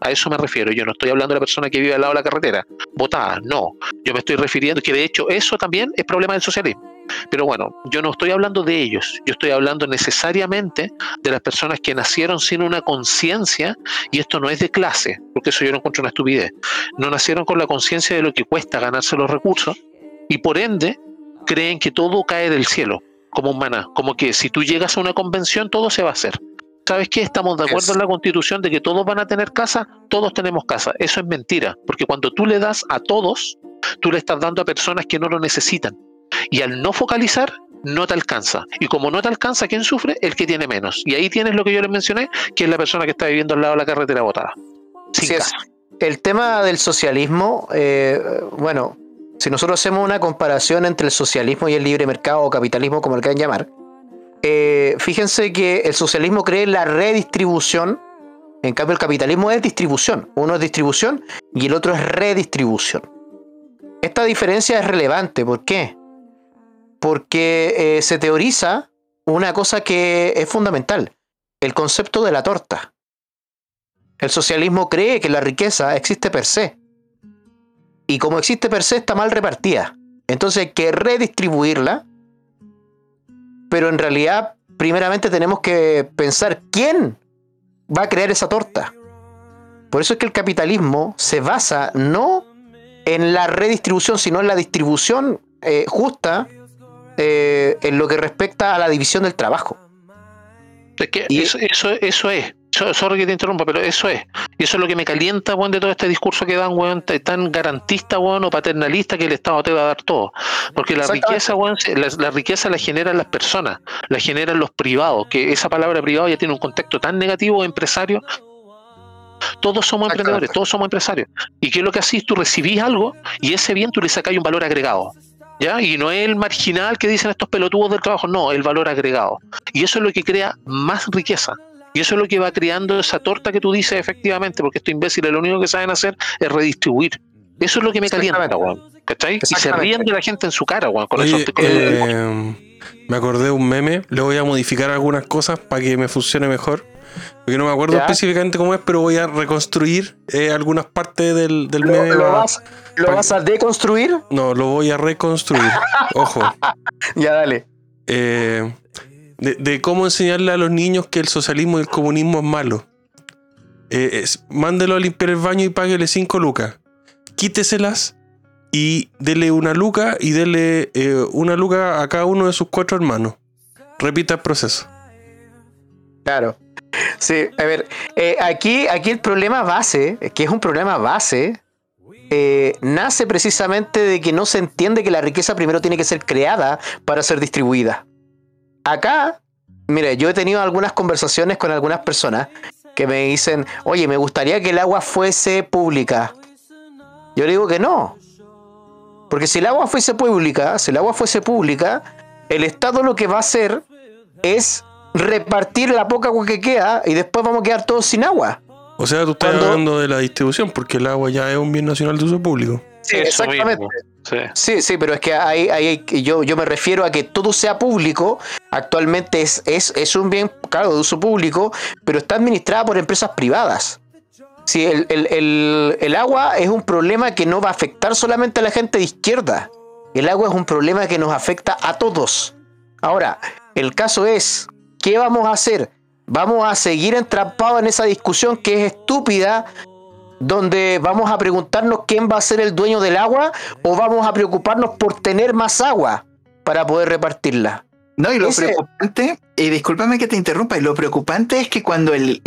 A eso me refiero. Yo no estoy hablando de la persona que vive al lado de la carretera, votada, no. Yo me estoy refiriendo que de hecho eso también es problema del socialismo. Pero bueno, yo no estoy hablando de ellos, yo estoy hablando necesariamente de las personas que nacieron sin una conciencia, y esto no es de clase, porque eso yo no encuentro una estupidez, no nacieron con la conciencia de lo que cuesta ganarse los recursos, y por ende creen que todo cae del cielo, como un maná, como que si tú llegas a una convención todo se va a hacer. ¿Sabes qué? Estamos de acuerdo en la constitución de que todos van a tener casa, todos tenemos casa. Eso es mentira, porque cuando tú le das a todos, tú le estás dando a personas que no lo necesitan. Y al no focalizar, no te alcanza. Y como no te alcanza, ¿quién sufre? El que tiene menos. Y ahí tienes lo que yo les mencioné, que es la persona que está viviendo al lado de la carretera botada. Sin el tema del socialismo, eh, bueno, si nosotros hacemos una comparación entre el socialismo y el libre mercado o capitalismo, como lo quieran llamar, eh, fíjense que el socialismo cree la redistribución, en cambio el capitalismo es distribución. Uno es distribución y el otro es redistribución. Esta diferencia es relevante, ¿por qué? Porque eh, se teoriza una cosa que es fundamental, el concepto de la torta. El socialismo cree que la riqueza existe per se. Y como existe per se, está mal repartida. Entonces hay que redistribuirla. Pero en realidad, primeramente tenemos que pensar quién va a crear esa torta. Por eso es que el capitalismo se basa no en la redistribución, sino en la distribución eh, justa eh, en lo que respecta a la división del trabajo. Es que eso, eso, eso es. Sorry que te interrumpa, pero eso es. Y eso es lo que me calienta, weón, de todo este discurso que dan, weón, tan garantista, weón, o paternalista que el Estado te va a dar todo. Porque la riqueza, weón, la, riqueza la generan las personas, la generan los privados, que esa palabra privado ya tiene un contexto tan negativo, empresario. Todos somos emprendedores, todos somos empresarios. ¿Y qué es lo que haces? Tú recibís algo y ese bien tú le sacas un valor agregado. ¿Ya? Y no es el marginal que dicen estos pelotudos del trabajo, no, el valor agregado. Y eso es lo que crea más riqueza. Y eso es lo que va creando esa torta que tú dices efectivamente, porque estos imbéciles lo único que saben hacer es redistribuir. Eso es lo que me calienta, weón. ¿Cachai? Y se ríen de la gente en su cara, weón. Con eso, eh, me acordé de un meme, le voy a modificar algunas cosas para que me funcione mejor. Porque no me acuerdo específicamente cómo es, pero voy a reconstruir eh, algunas partes del, del meme. ¿Lo, vas, ¿lo vas a deconstruir? No, lo voy a reconstruir. *laughs* Ojo. Ya, dale. Eh, de, cómo enseñarle a los niños que el socialismo y el comunismo es malo. Eh, mándelo a limpiar el baño y páguele 5 lucas. Quíteselas y dele una luca y dele eh, una luca a cada uno de sus cuatro hermanos. Repita el proceso. Claro. Sí, a ver, eh, aquí, aquí el problema base, que es un problema base, nace precisamente de que no se entiende que la riqueza primero tiene que ser creada para ser distribuida. Acá, mire, yo he tenido algunas conversaciones con algunas personas que me dicen, oye, me gustaría que el agua fuese pública. Yo le digo que no. Porque si el agua fuese pública, si el agua fuese pública, el Estado lo que va a hacer es repartir la poca agua que queda y después vamos a quedar todos sin agua. O sea, tú estás hablando de la distribución porque el agua ya es un bien nacional de uso público. Sí, exactamente. Sí. sí. pero es que hay, yo, yo me refiero a que todo sea público. Actualmente es, es, es un bien, claro, de uso público, pero está administrada por empresas privadas. Sí, el, el, el, agua es un problema que no va a afectar solamente a la gente de izquierda. El agua es un problema que nos afecta a todos. Ahora, el caso es, ¿qué vamos a hacer? Vamos a seguir entrampados en esa discusión que es estúpida donde vamos a preguntarnos quién va a ser el dueño del agua o vamos a preocuparnos por tener más agua para poder repartirla. No, y lo preocupante, y discúlpame que te interrumpa, y lo preocupante es que cuando el,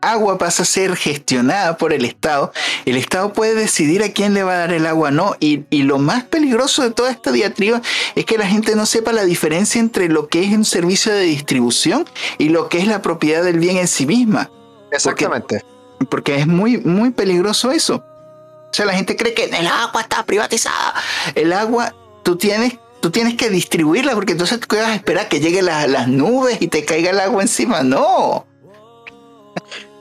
agua pasa a ser gestionada por el Estado, el Estado puede decidir a quién le va a dar el agua no. Y, y, lo más peligroso de toda esta diatriba es que la gente no sepa la diferencia entre lo que es un servicio de distribución y lo que es la propiedad del bien en sí misma. Exactamente porque es muy, muy peligroso eso. O sea, la gente cree que el agua está privatizada. El agua, tú tienes, tú tienes que distribuirla porque entonces tú vas a esperar que lleguen las nubes y te caiga el agua encima. No.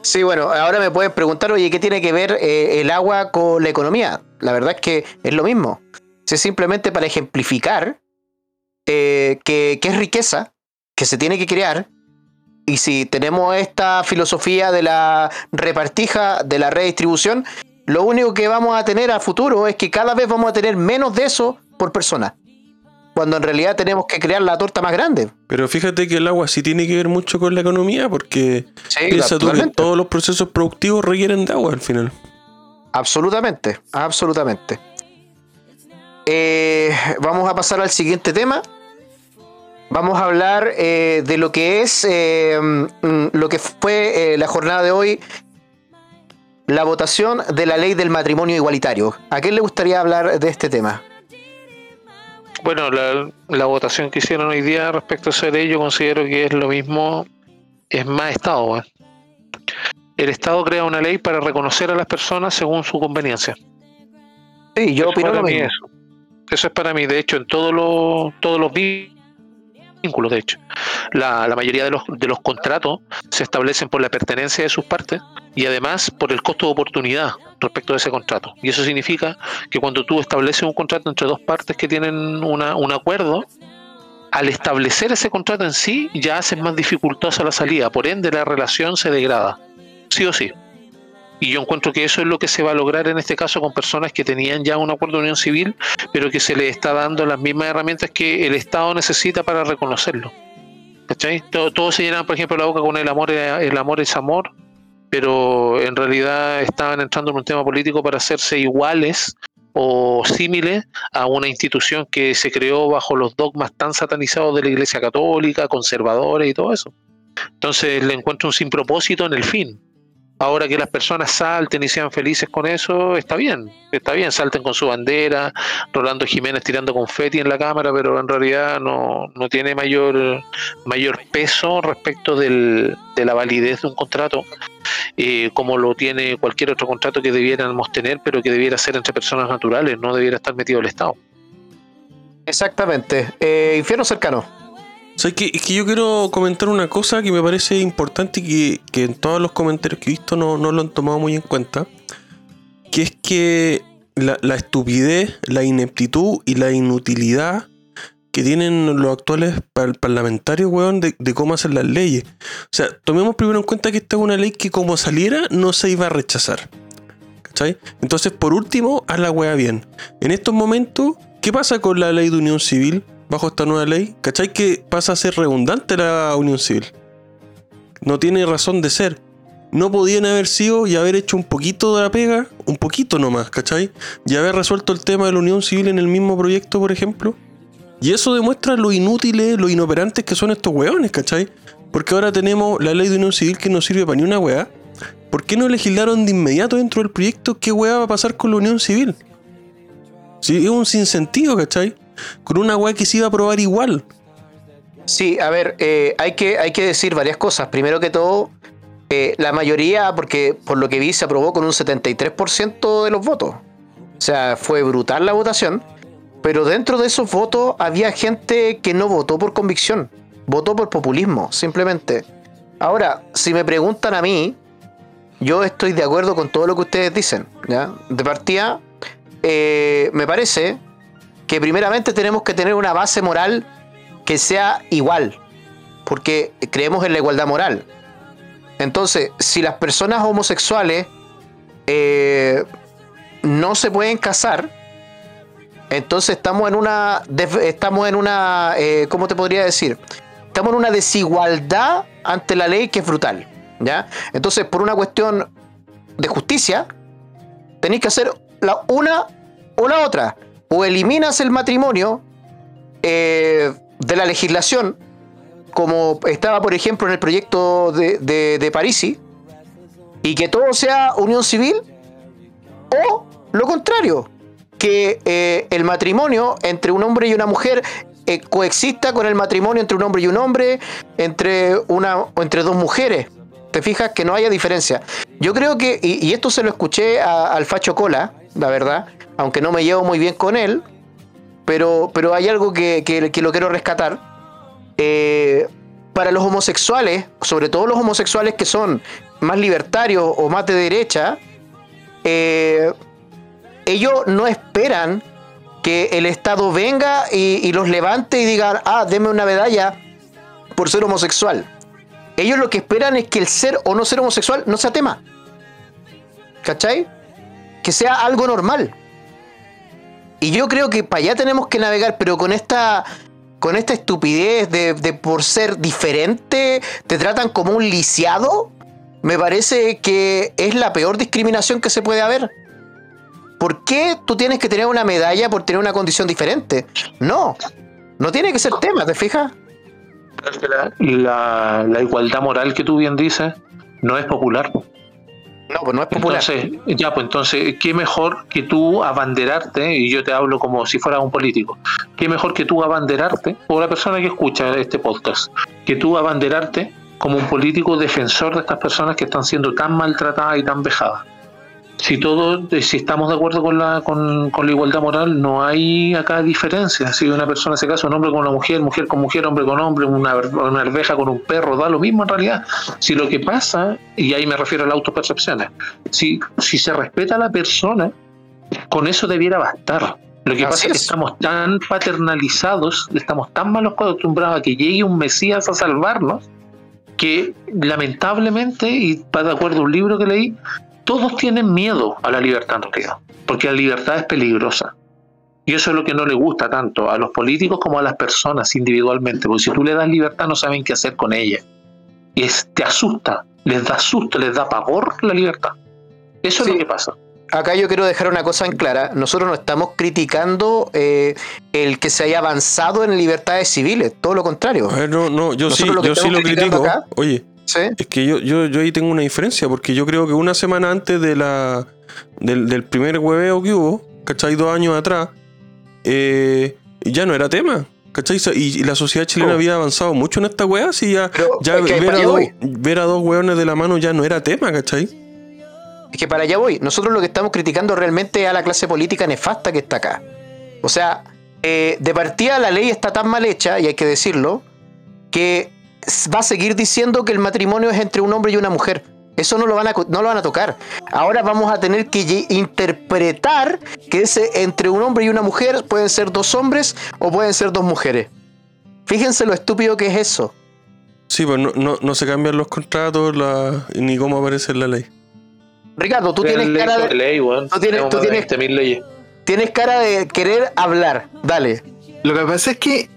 Sí, bueno, ahora me puedes preguntar, oye, ¿qué tiene que ver eh, el agua con la economía? La verdad es que es lo mismo. Es simplemente para ejemplificar eh, que, que es riqueza, que se tiene que crear y si tenemos esta filosofía de la repartija, de la redistribución, lo único que vamos a tener a futuro es que cada vez vamos a tener menos de eso por persona. Cuando en realidad tenemos que crear la torta más grande. Pero fíjate que el agua sí tiene que ver mucho con la economía, porque piensa tú que todos los procesos productivos requieren de agua al final. Absolutamente, absolutamente. Eh, vamos a pasar al siguiente tema vamos a hablar eh, de lo que es eh, mm, lo que fue la jornada de hoy, la votación de la ley del matrimonio igualitario. ¿A quién le gustaría hablar de este tema? Bueno, la, votación que hicieron hoy día respecto a esa ley, yo considero que es lo mismo, es más Estado. el Estado crea una ley para reconocer a las personas según su conveniencia. Sí, yo Eso opino lo mismo. Eso. Eso es para mí, de hecho, en todos los, todos los vínculos, de hecho. La, la mayoría de los, de los contratos se establecen por la pertenencia de sus partes y además por el costo de oportunidad respecto de ese contrato. Y eso significa que cuando tú estableces un contrato entre dos partes que tienen una- un acuerdo, al establecer ese contrato en sí, ya haces más dificultosa la salida, por ende la relación se degrada, sí o sí. Y yo encuentro que eso es lo que se va a lograr en este caso con personas que tenían ya un acuerdo de unión civil, pero que se les está dando las mismas herramientas que el Estado necesita para reconocerlo. ¿Cachai? Todo- Todos se llenan, por ejemplo, la boca con el amor, el amor es amor, pero en realidad estaban entrando en un tema político para hacerse iguales o símiles a una institución que se creó bajo los dogmas tan satanizados de la Iglesia Católica, conservadores y todo eso. Entonces le encuentro un sin propósito en el fin. Ahora que las personas salten y sean felices con eso, está bien, está bien, salten con su bandera, Rolando Jiménez tirando confeti en la cámara, pero en realidad no, no tiene mayor, mayor peso respecto del- de la validez de un contrato, eh, como lo tiene cualquier otro contrato que debiéramos tener, pero que debiera ser entre personas naturales, no debiera estar metido el Estado. Exactamente. Eh, infierno cercano. O sea, que, es que yo quiero comentar una cosa que me parece importante y que, que en todos los comentarios que he visto no, no lo han tomado muy en cuenta. Que es que la, estupidez, la ineptitud y la inutilidad que tienen los actuales par- parlamentarios, weón, de, de cómo hacen las leyes. O sea, tomemos primero en cuenta que esta es una ley que como saliera no se iba a rechazar. ¿Cachai? Entonces, por último, haz la weá bien. En estos momentos, ¿qué pasa con la ley de unión civil bajo esta nueva ley? ¿Cachai? Que pasa a ser redundante la unión civil. No tiene razón de ser. No podían haber sido y haber hecho un poquito de la pega, un poquito nomás, ¿cachai? Y haber resuelto el tema de la unión civil en el mismo proyecto, por ejemplo. Y eso demuestra lo inútiles, lo inoperantes que son estos weones, ¿cachai? Porque ahora tenemos la ley de unión civil que no sirve para ni una weá. ¿Por qué no legislaron de inmediato dentro del proyecto qué weá va a pasar con la unión civil? Sí, es un sinsentido, ¿cachai? Con una weá que se iba a aprobar igual. Sí, a ver, eh, hay, que, hay que decir varias cosas. Primero que todo, eh, la mayoría, porque por lo que vi, se aprobó con un 73% de los votos. O sea, fue brutal la votación. Pero dentro de esos votos había gente que no votó por convicción, votó por populismo, simplemente. Ahora, si me preguntan a mí, yo estoy de acuerdo con todo lo que ustedes dicen. ¿ya? De partida, eh, me parece que primeramente tenemos que tener una base moral que sea igual, porque creemos en la igualdad moral. Entonces, si las personas homosexuales eh, no se pueden casar, entonces estamos en una, estamos en una, eh, ¿cómo te podría decir? Estamos en una desigualdad ante la ley que es brutal, ¿ya? Entonces, por una cuestión de justicia, tenéis que hacer la una o la otra. O eliminas el matrimonio eh, de la legislación, como estaba, por ejemplo, en el proyecto de, de, de Parisi, y que todo sea unión civil, o lo contrario, que eh, el matrimonio entre un hombre y una mujer eh, coexista con el matrimonio entre un hombre y un hombre, entre, una, entre dos mujeres. Te fijas que no haya diferencia. Yo creo que, y, esto se lo escuché al Facho Cola, la verdad, aunque no me llevo muy bien con él, pero, pero hay algo que, que- lo quiero rescatar. Eh, para los homosexuales, sobre todo los homosexuales que son más libertarios o más de derecha, eh, ellos no esperan que el Estado venga y, y los levante y digan, ah, deme una medalla por ser homosexual. Ellos lo que esperan es que el ser o no ser homosexual no sea tema. ¿Cachai? Que sea algo normal. Y yo creo que para allá tenemos que navegar, pero con esta, con esta estupidez de, por ser diferente, te tratan como un lisiado, me parece que es la peor discriminación que se puede haber. ¿Por qué tú tienes que tener una medalla por tener una condición diferente? No, no tiene que ser tema, ¿te fijas? La- la igualdad moral que tú bien dices no es popular. No, pues no es popular. Entonces, ya, pues entonces, ¿qué mejor que tú abanderarte? Y yo te hablo como si fuera un político. ¿Qué mejor que tú abanderarte? O la persona que escucha este podcast, que tú abanderarte como un político defensor de estas personas que están siendo tan maltratadas y tan vejadas. Si todos, si estamos de acuerdo con la, con, con la igualdad moral, no hay acá diferencia. Si una persona se casa, un hombre con una mujer, mujer con mujer, hombre con hombre, una, una arveja con un perro, da lo mismo en realidad. Si lo que pasa, y ahí me refiero a las autopercepciones, si, si se respeta a la persona, con eso debiera bastar. Lo que pasa es que estamos tan paternalizados, estamos tan mal acostumbrados a que llegue un Mesías a salvarnos, que lamentablemente, y para de acuerdo a un libro que leí, todos tienen miedo a la libertad en realidad, porque la libertad es peligrosa. Y eso es lo que no le gusta tanto a los políticos como a las personas individualmente, porque si tú le das libertad no saben qué hacer con ella. Y te asusta, les da susto, les da pavor la libertad. Eso es lo que pasa acá yo quiero dejar una cosa en clara. Nosotros no estamos criticando eh, el que se haya avanzado en libertades civiles, todo lo contrario. no, no, yo sí lo, yo sí lo critico. Oye, es que yo, yo, yo ahí tengo una diferencia, porque yo creo que una semana antes de la del, primer hueveo que hubo, ¿cachai? Dos años atrás, eh, ya no era tema. ¿Cachai? Y, la sociedad chilena oh. había avanzado mucho en esta weá, así ya, ya ver, a dos, ver, a dos, hueones de la mano ya no era tema, ¿cachai? Es que para allá voy. Nosotros lo que estamos criticando realmente es a la clase política nefasta que está acá. O sea, eh, de partida la ley está tan mal hecha, y hay que decirlo, que va a seguir diciendo que el matrimonio es entre un hombre y una mujer. Eso no lo van a, no lo van a tocar. Ahora vamos a tener que interpretar que ese entre un hombre y una mujer pueden ser dos hombres o pueden ser dos mujeres. Fíjense lo estúpido que es eso. Sí, pues no, se cambian los contratos ni cómo aparece en la ley. Ricardo, tú tienes cara de. Ley, tú tienes, tú tienes, tienes cara de querer hablar. Dale. Lo que pasa es que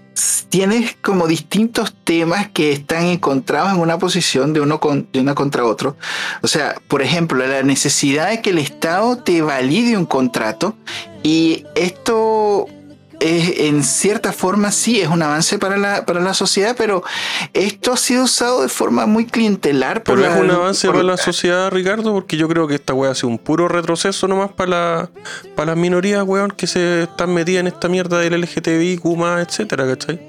tienes como distintos temas que están encontrados en una posición de uno con, de una contra otro. O sea, por ejemplo, la necesidad de que el Estado te valide un contrato y esto en cierta forma sí es un avance para la, para la sociedad, pero esto ha sido usado de forma muy clientelar. Por pero es un avance para la sociedad, Ricardo, porque yo creo que esta weá ha sido un puro retroceso nomás para, la, para las minorías, weón, que se están metidas en esta mierda del LGTBI, Kuma, etcétera, ¿cachai?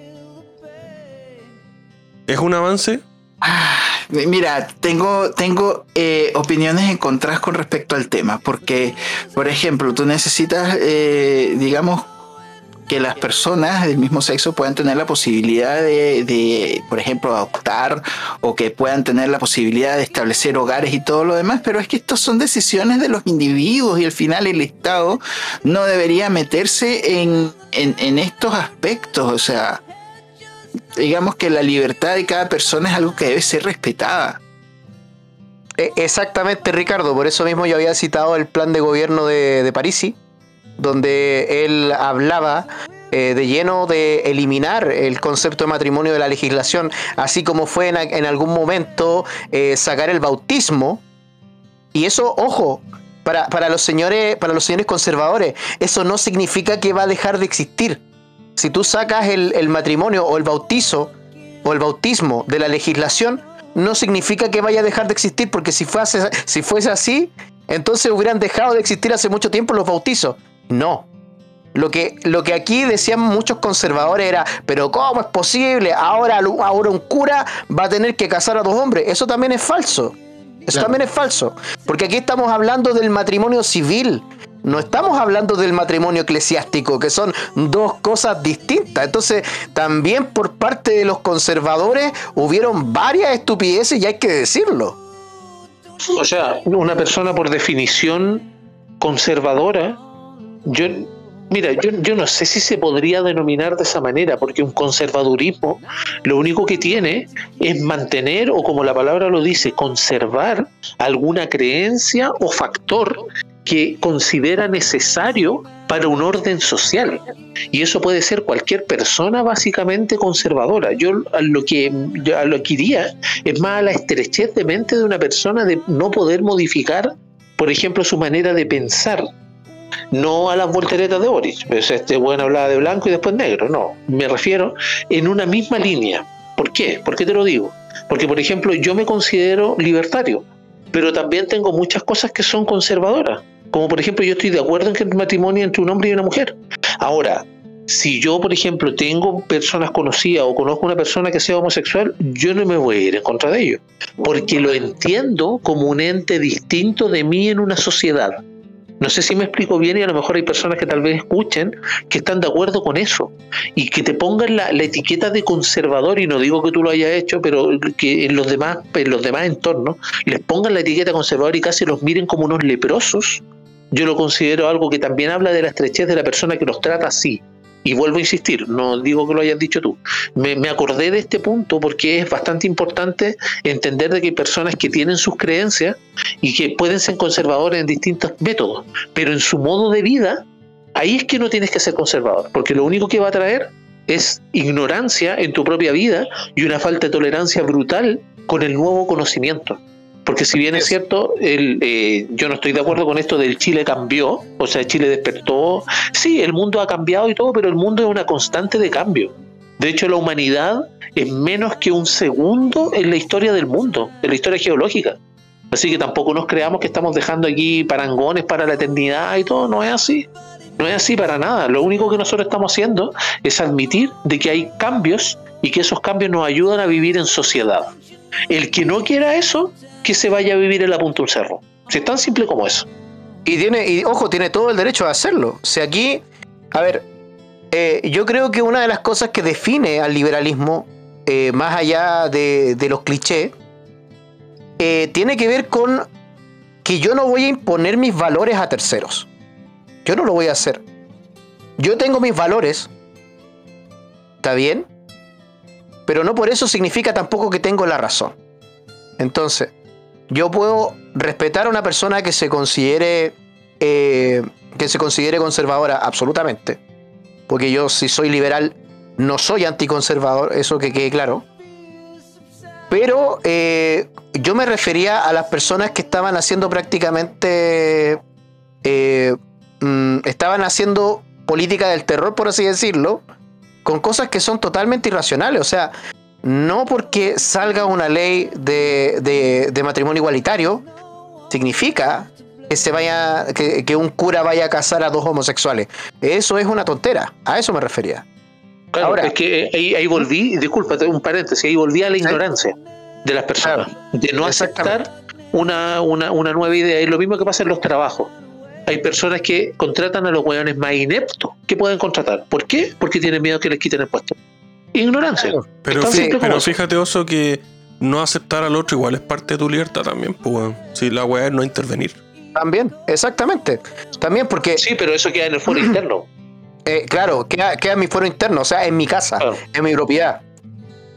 ¿Es un avance? Ah, mira, tengo, tengo eh, opiniones encontradas con respecto al tema, porque, por ejemplo, tú necesitas, eh, digamos, que las personas del mismo sexo puedan tener la posibilidad de, por ejemplo, adoptar o que puedan tener la posibilidad de establecer hogares y todo lo demás, pero es que estas son decisiones de los individuos y al final el Estado no debería meterse en, en estos aspectos, o sea, digamos que la libertad de cada persona es algo que debe ser respetada. E, exactamente, Ricardo, por eso mismo yo había citado el plan de gobierno de, de Parisi, donde él hablaba eh, de lleno de eliminar el concepto de matrimonio de la legislación, así como fue en, algún momento eh, sacar el bautismo. Y eso, ojo, para, para, los señores, para los señores conservadores, eso no significa que va a dejar de existir. Si tú sacas el, matrimonio o el bautizo o el bautismo de la legislación, no significa que vaya a dejar de existir, porque si fuese, si fuese así, entonces hubieran dejado de existir hace mucho tiempo los bautizos. No. Lo que, lo que aquí decían muchos conservadores era, pero ¿cómo es posible? Ahora, ahora un cura va a tener que casar a dos hombres. Eso también es falso. Eso también es falso. Porque aquí estamos hablando del matrimonio civil. No estamos hablando del matrimonio eclesiástico, que son dos cosas distintas. Entonces, también por parte de los conservadores hubieron varias estupideces y hay que decirlo. O sea, una persona por definición conservadora yo, mira, yo, yo no sé si se podría denominar de esa manera, porque un conservadurismo lo único que tiene es mantener, o como la palabra lo dice, conservar alguna creencia o factor que considera necesario para un orden social. Y eso puede ser cualquier persona básicamente conservadora. Yo a lo que lo que iría es más a la estrechez de mente de una persona de no poder modificar, por ejemplo, su manera de pensar no a las volteretas de Boris. Pues este bueno hablaba de blanco y después negro, no. Me refiero en una misma línea. ¿Por qué? ¿Por qué te lo digo? Porque, por ejemplo, yo me considero libertario, pero también tengo muchas cosas que son conservadoras. Como por ejemplo, yo estoy de acuerdo en que el matrimonio entre un hombre y una mujer. Ahora, si yo, por ejemplo, tengo personas conocidas o conozco una persona que sea homosexual, yo no me voy a ir en contra de ellos, porque lo entiendo como un ente distinto de mí en una sociedad. No sé si me explico bien y a lo mejor hay personas que tal vez escuchen que están de acuerdo con eso y que te pongan la, etiqueta de conservador y no digo que tú lo hayas hecho, pero que en los demás en los demás entornos les pongan la etiqueta conservador y casi los miren como unos leprosos. Yo lo considero algo que también habla de la estrechez de la persona que los trata así. Y vuelvo a insistir, no digo que lo hayas dicho tú. Me, acordé de este punto porque es bastante importante entender de que hay personas que tienen sus creencias y que pueden ser conservadores en distintos métodos, pero en su modo de vida, ahí es que no tienes que ser conservador, porque lo único que va a traer es ignorancia en tu propia vida y una falta de tolerancia brutal con el nuevo conocimiento. Porque si bien es cierto, el, eh, yo no estoy de acuerdo con esto del Chile cambió, o sea, Chile despertó. Sí, el mundo ha cambiado y todo, pero el mundo es una constante de cambio. De hecho, la humanidad es menos que un segundo en la historia del mundo, en la historia geológica. Así que tampoco nos creamos que estamos dejando aquí parangones para la eternidad y todo, no es así. No es así para nada. Lo único que nosotros estamos haciendo es admitir de que hay cambios y que esos cambios nos ayudan a vivir en sociedad. El que no quiera eso que se vaya a vivir en la punta un cerro. Si es tan simple como eso. Y tiene, y ojo, tiene todo el derecho a hacerlo. O sea, aquí, a ver, eh, yo creo que una de las cosas que define al liberalismo, eh, más allá de, los clichés, eh, tiene que ver con que yo no voy a imponer mis valores a terceros. Yo no lo voy a hacer. Yo tengo mis valores, ¿está bien? Pero no por eso significa tampoco que tengo la razón. Entonces, yo puedo respetar a una persona que se considere eh, que se considere conservadora absolutamente. Porque yo si soy liberal no soy anticonservador eso que quede claro. Pero eh, yo me refería a las personas que estaban haciendo prácticamente eh, mm, estaban haciendo política del terror por así decirlo con cosas que son totalmente irracionales. O sea no porque salga una ley de, matrimonio igualitario, significa que se vaya, que, un cura vaya a casar a dos homosexuales. Eso es una tontera, a eso me refería. Claro, Ahora, es que ahí, volví, disculpa, un paréntesis, ahí volví a la ignorancia de las personas, de no aceptar una, una, una, nueva idea. Es lo mismo que pasa en los trabajos. Hay personas que contratan a los hueones más ineptos que pueden contratar. ¿Por qué? Porque tienen miedo que les quiten el puesto ignorancia. Pero, pero fíjate, Oso, que no aceptar al otro igual es parte de tu libertad también, pues, si la weá es no intervenir. También, exactamente. También porque. Sí, pero eso queda en el foro interno. *clears throat* Eh, claro, queda, en mi foro interno, o sea, en mi casa, en mi propiedad.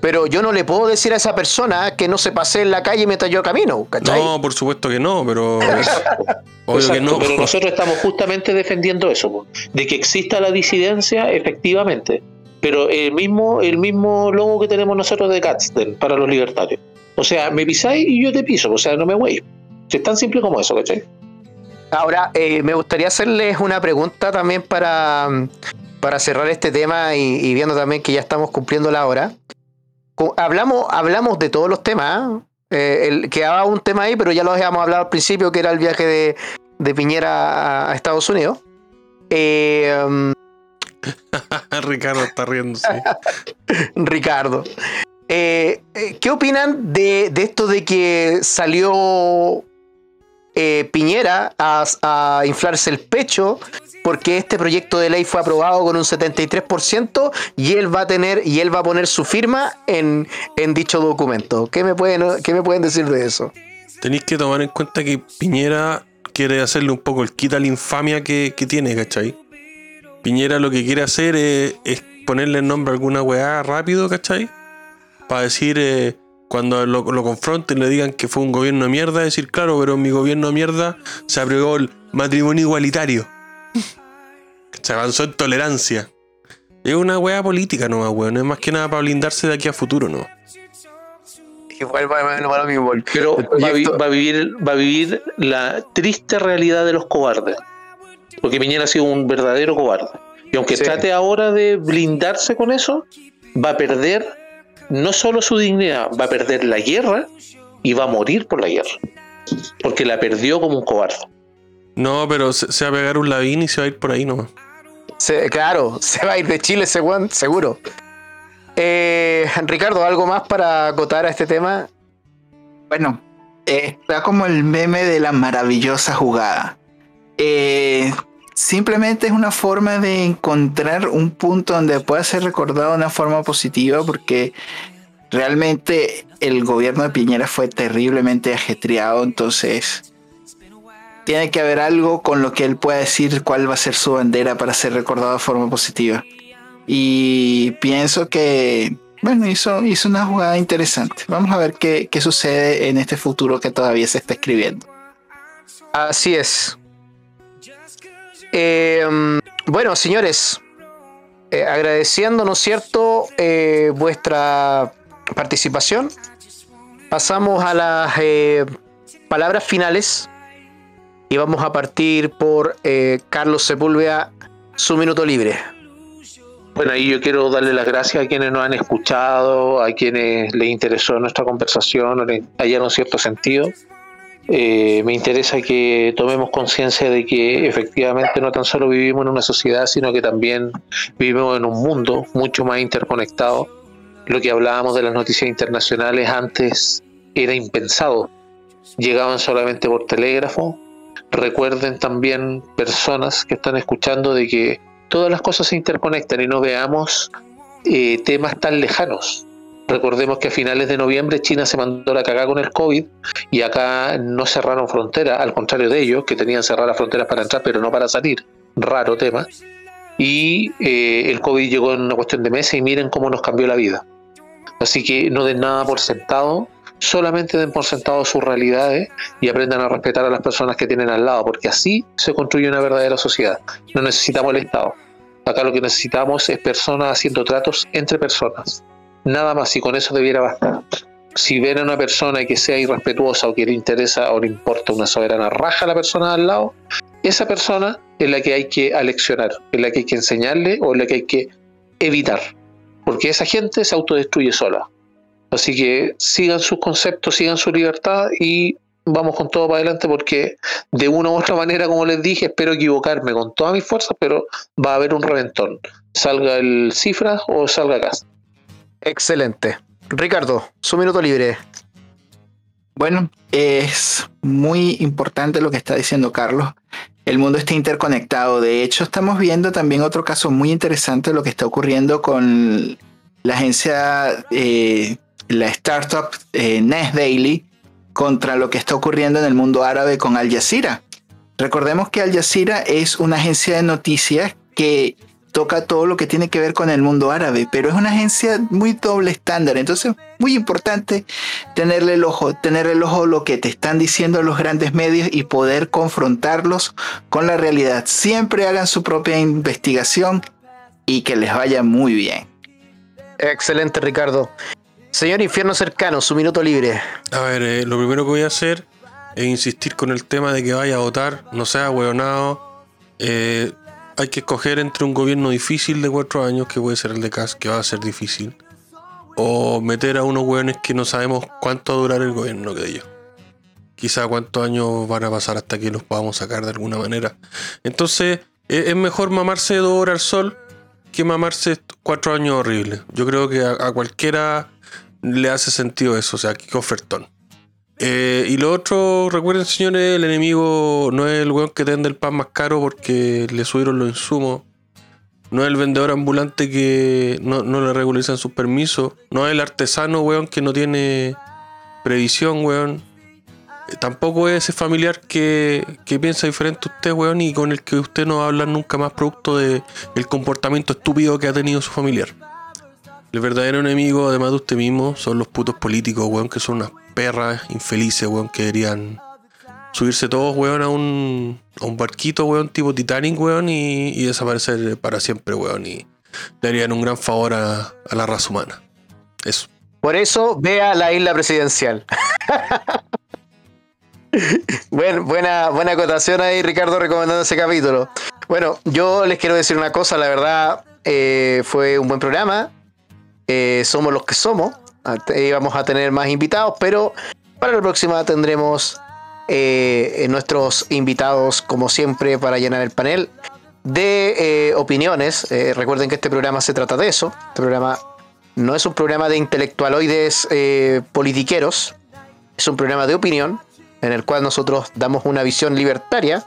Pero yo no le puedo decir a esa persona que no se pase en la calle mientras yo camino, ¿cachai? No, por supuesto que no, pero. *laughs* obvio que no. Pero nosotros estamos justamente defendiendo eso, de que exista la disidencia, efectivamente pero el mismo, el mismo logo que tenemos nosotros de Gadsden para los libertarios. O sea, me pisáis y yo te piso, o sea, no me voy. Es tan simple como eso, ¿cachai? Ahora, eh, me gustaría hacerles una pregunta también para, para cerrar este tema y, viendo también que ya estamos cumpliendo la hora. Hablamos, hablamos de todos los temas, ¿eh? el, quedaba un tema ahí, pero ya lo habíamos hablado al principio, que era el viaje de, de Piñera a, Estados Unidos. Eh, *laughs* Ricardo está riéndose. *laughs* Ricardo. Eh, eh, ¿Qué opinan de, esto de que salió eh, Piñera a, inflarse el pecho porque este proyecto de ley fue aprobado con un 73% y él va a tener y él va a poner su firma en, dicho documento? ¿Qué me, pueden, me pueden decir de eso? Tenéis que tomar en cuenta que Piñera quiere hacerle un poco el quita la infamia que, que tiene, ¿cachai? Piñera lo que quiere hacer es, ponerle el nombre a alguna weá rápido, ¿cachai? Para decir, eh, cuando lo, confronten, le digan que fue un gobierno de mierda, decir, claro, pero en mi gobierno de mierda se aprobó el matrimonio igualitario. *laughs* se avanzó en tolerancia. Es una weá política nomás, weón. No es más que nada para blindarse de aquí a futuro, ¿no? Pero va, va, a vivir, va a vivir la triste realidad de los cobardes porque Piñera ha sido un verdadero cobarde. Y aunque trate ahora de blindarse con eso, va a perder no solo su dignidad, va a perder la guerra y va a morir por la guerra. Porque la perdió como un cobarde. No, pero se, va a pegar un lavín y se va a ir por ahí nomás. claro, *laughs* se va a ir de Chile ese seguro. Eh, Ricardo, ¿algo más para acotar a este tema? Bueno, está como el meme de la maravillosa jugada. Eh, simplemente es una forma de encontrar un punto donde pueda ser recordado de una forma positiva porque realmente el gobierno de Piñera fue terriblemente ajetreado, entonces tiene que haber algo con lo que él pueda decir cuál va a ser su bandera para ser recordado de forma positiva. Y pienso que, bueno, hizo, hizo una jugada interesante. Vamos a ver qué, qué sucede en este futuro que todavía se está escribiendo. Así es. Eh, bueno, señores, eh, agradeciendo, ¿no es cierto?, eh, vuestra participación. Pasamos a las palabras finales y vamos a partir por Carlos Sepúlveda, su minuto libre. Bueno, ahí yo quiero darle las gracias a quienes nos han escuchado, a quienes les interesó nuestra conversación, o les hallaron cierto sentido. Eh, me interesa que tomemos conciencia de que efectivamente no tan solo vivimos en una sociedad, sino que también vivimos en un mundo mucho más interconectado. Lo que hablábamos de las noticias internacionales antes era impensado. Llegaban solamente por telégrafo. Recuerden también personas que están escuchando de que todas las cosas se interconectan y no veamos eh, temas tan lejanos. Recordemos que a finales de noviembre China se mandó la cagada con el COVID y acá no cerraron fronteras, al contrario de ellos, que tenían cerradas fronteras para entrar pero no para salir. Raro tema. Y eh, el COVID llegó en una cuestión de meses y miren cómo nos cambió la vida. Así que no den nada por sentado, solamente den por sentado sus realidades y aprendan a respetar a las personas que tienen al lado, porque así se construye una verdadera sociedad. No necesitamos el Estado. Acá lo que necesitamos es personas haciendo tratos entre personas nada más y con eso debiera bastar. Si ven a una persona que sea irrespetuosa o que le interesa o le importa una soberana raja a la persona al lado, esa persona es la que hay que aleccionar, es la que hay que enseñarle o es la que hay que evitar, porque esa gente se autodestruye sola. Así que sigan sus conceptos, sigan su libertad y vamos con todo para adelante porque de una u otra manera, como les dije, espero equivocarme con todas mis fuerzas, pero va a haber un reventón. Salga el cifra o salga casa. Excelente. Ricardo, su minuto libre. Bueno, es muy importante lo que está diciendo Carlos. El mundo está interconectado. De hecho, estamos viendo también otro caso muy interesante, lo que está ocurriendo con la agencia, eh, la startup eh, Nest Daily, contra lo que está ocurriendo en el mundo árabe con Al Jazeera. Recordemos que Al Jazeera es una agencia de noticias que toca todo lo que tiene que ver con el mundo árabe, pero es una agencia muy doble estándar, entonces muy importante tenerle el ojo, tener el ojo lo que te están diciendo los grandes medios y poder confrontarlos con la realidad. Siempre hagan su propia investigación y que les vaya muy bien. Excelente, Ricardo. Señor Infierno Cercano, su minuto libre. A ver, eh, lo primero que voy a hacer es insistir con el tema de que vaya a votar, no sea hueonado. Eh, hay que escoger entre un gobierno difícil de cuatro años, que puede ser el de CAS, que va a ser difícil, o meter a unos hueones que no sabemos cuánto va a durar el gobierno que ellos. Quizá cuántos años van a pasar hasta que los podamos sacar de alguna manera. Entonces, e-, es mejor mamarse dos horas al sol que mamarse cuatro años horribles. Yo creo que a, cualquiera le hace sentido eso, o sea, que ofertón. Eh, y lo otro, recuerden señores, el enemigo no es el weón que te vende el pan más caro porque le subieron los insumos. No es el vendedor ambulante que no, le regularizan sus permisos. No es el artesano, weón, que no tiene previsión, weón. Eh, tampoco es ese familiar que, piensa diferente a usted, weón, y con el que usted no va a hablar nunca más producto del comportamiento estúpido que ha tenido su familiar. El verdadero enemigo, además de usted mismo, son los putos políticos, weón, que son unas perras infelices, weón, que deberían subirse todos, weón, a un, a un barquito, weón, tipo Titanic, weón, y, desaparecer para siempre, weón. Y darían un gran favor a, la raza humana. Eso. Por eso, vea la isla presidencial. *laughs* buena, buena acotación ahí, Ricardo, recomendando ese capítulo. Bueno, yo les quiero decir una cosa, la verdad, eh, fue un buen programa. Eh, somos los que somos. Íbamos a tener más invitados, pero para la próxima tendremos eh, nuestros invitados, como siempre, para llenar el panel. de eh, opiniones. Eh, recuerden que este programa se trata de eso. Este programa no es un programa de intelectualoides politiqueros, es un programa de opinión en el cual nosotros damos una visión libertaria.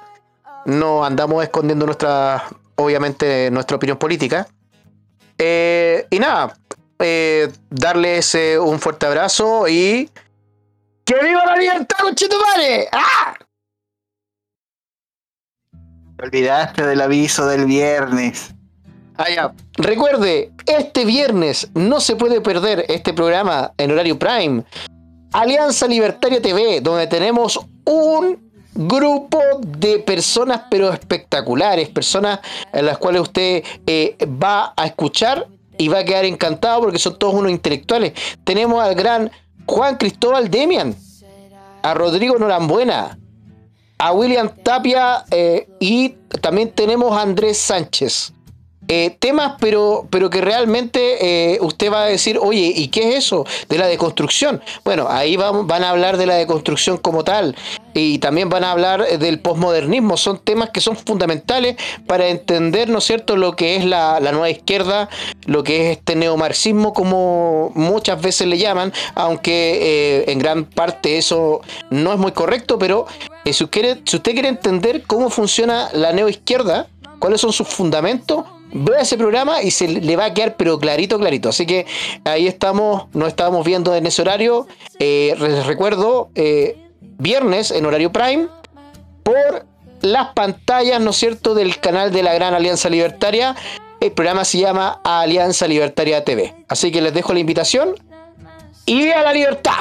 No andamos escondiendo nuestra, obviamente, nuestra opinión política. y nada, darles un fuerte abrazo y ¡Que viva la libertad, conchetumare! ¡Ah! olvidaste del aviso del viernes. Ah, ya. Recuerde, este viernes no se puede perder este programa en horario prime. Alianza Libertaria TV, donde tenemos un grupo de personas pero espectaculares, personas en las cuales usted eh, va a escuchar y va a quedar encantado porque son todos unos intelectuales. Tenemos al gran Juan Cristóbal Demian, a Rodrigo Norambuena, a William Tapia eh, y también tenemos a Andrés Sánchez. Eh, temas, pero, pero que realmente eh, usted va a decir, oye, ¿y qué es eso de la deconstrucción? Bueno, ahí van, van a hablar de la deconstrucción como tal y también van a hablar del posmodernismo. Son temas que son fundamentales para entender, ¿no es cierto?, lo que es la, nueva izquierda, lo que es este neomarxismo, como muchas veces le llaman, aunque en gran parte eso no es muy correcto, pero si, usted, si usted quiere entender cómo funciona la neoizquierda, cuáles son sus fundamentos, vea ese programa y se le va a quedar pero clarito, clarito. Así que ahí estamos, nos estamos viendo en ese horario. Eh, les recuerdo, eh, viernes en horario prime, por las pantallas, ¿no es cierto?, del canal de la Gran Alianza Libertaria. El programa se llama Alianza Libertaria TV. Así que les dejo la invitación y a la libertad.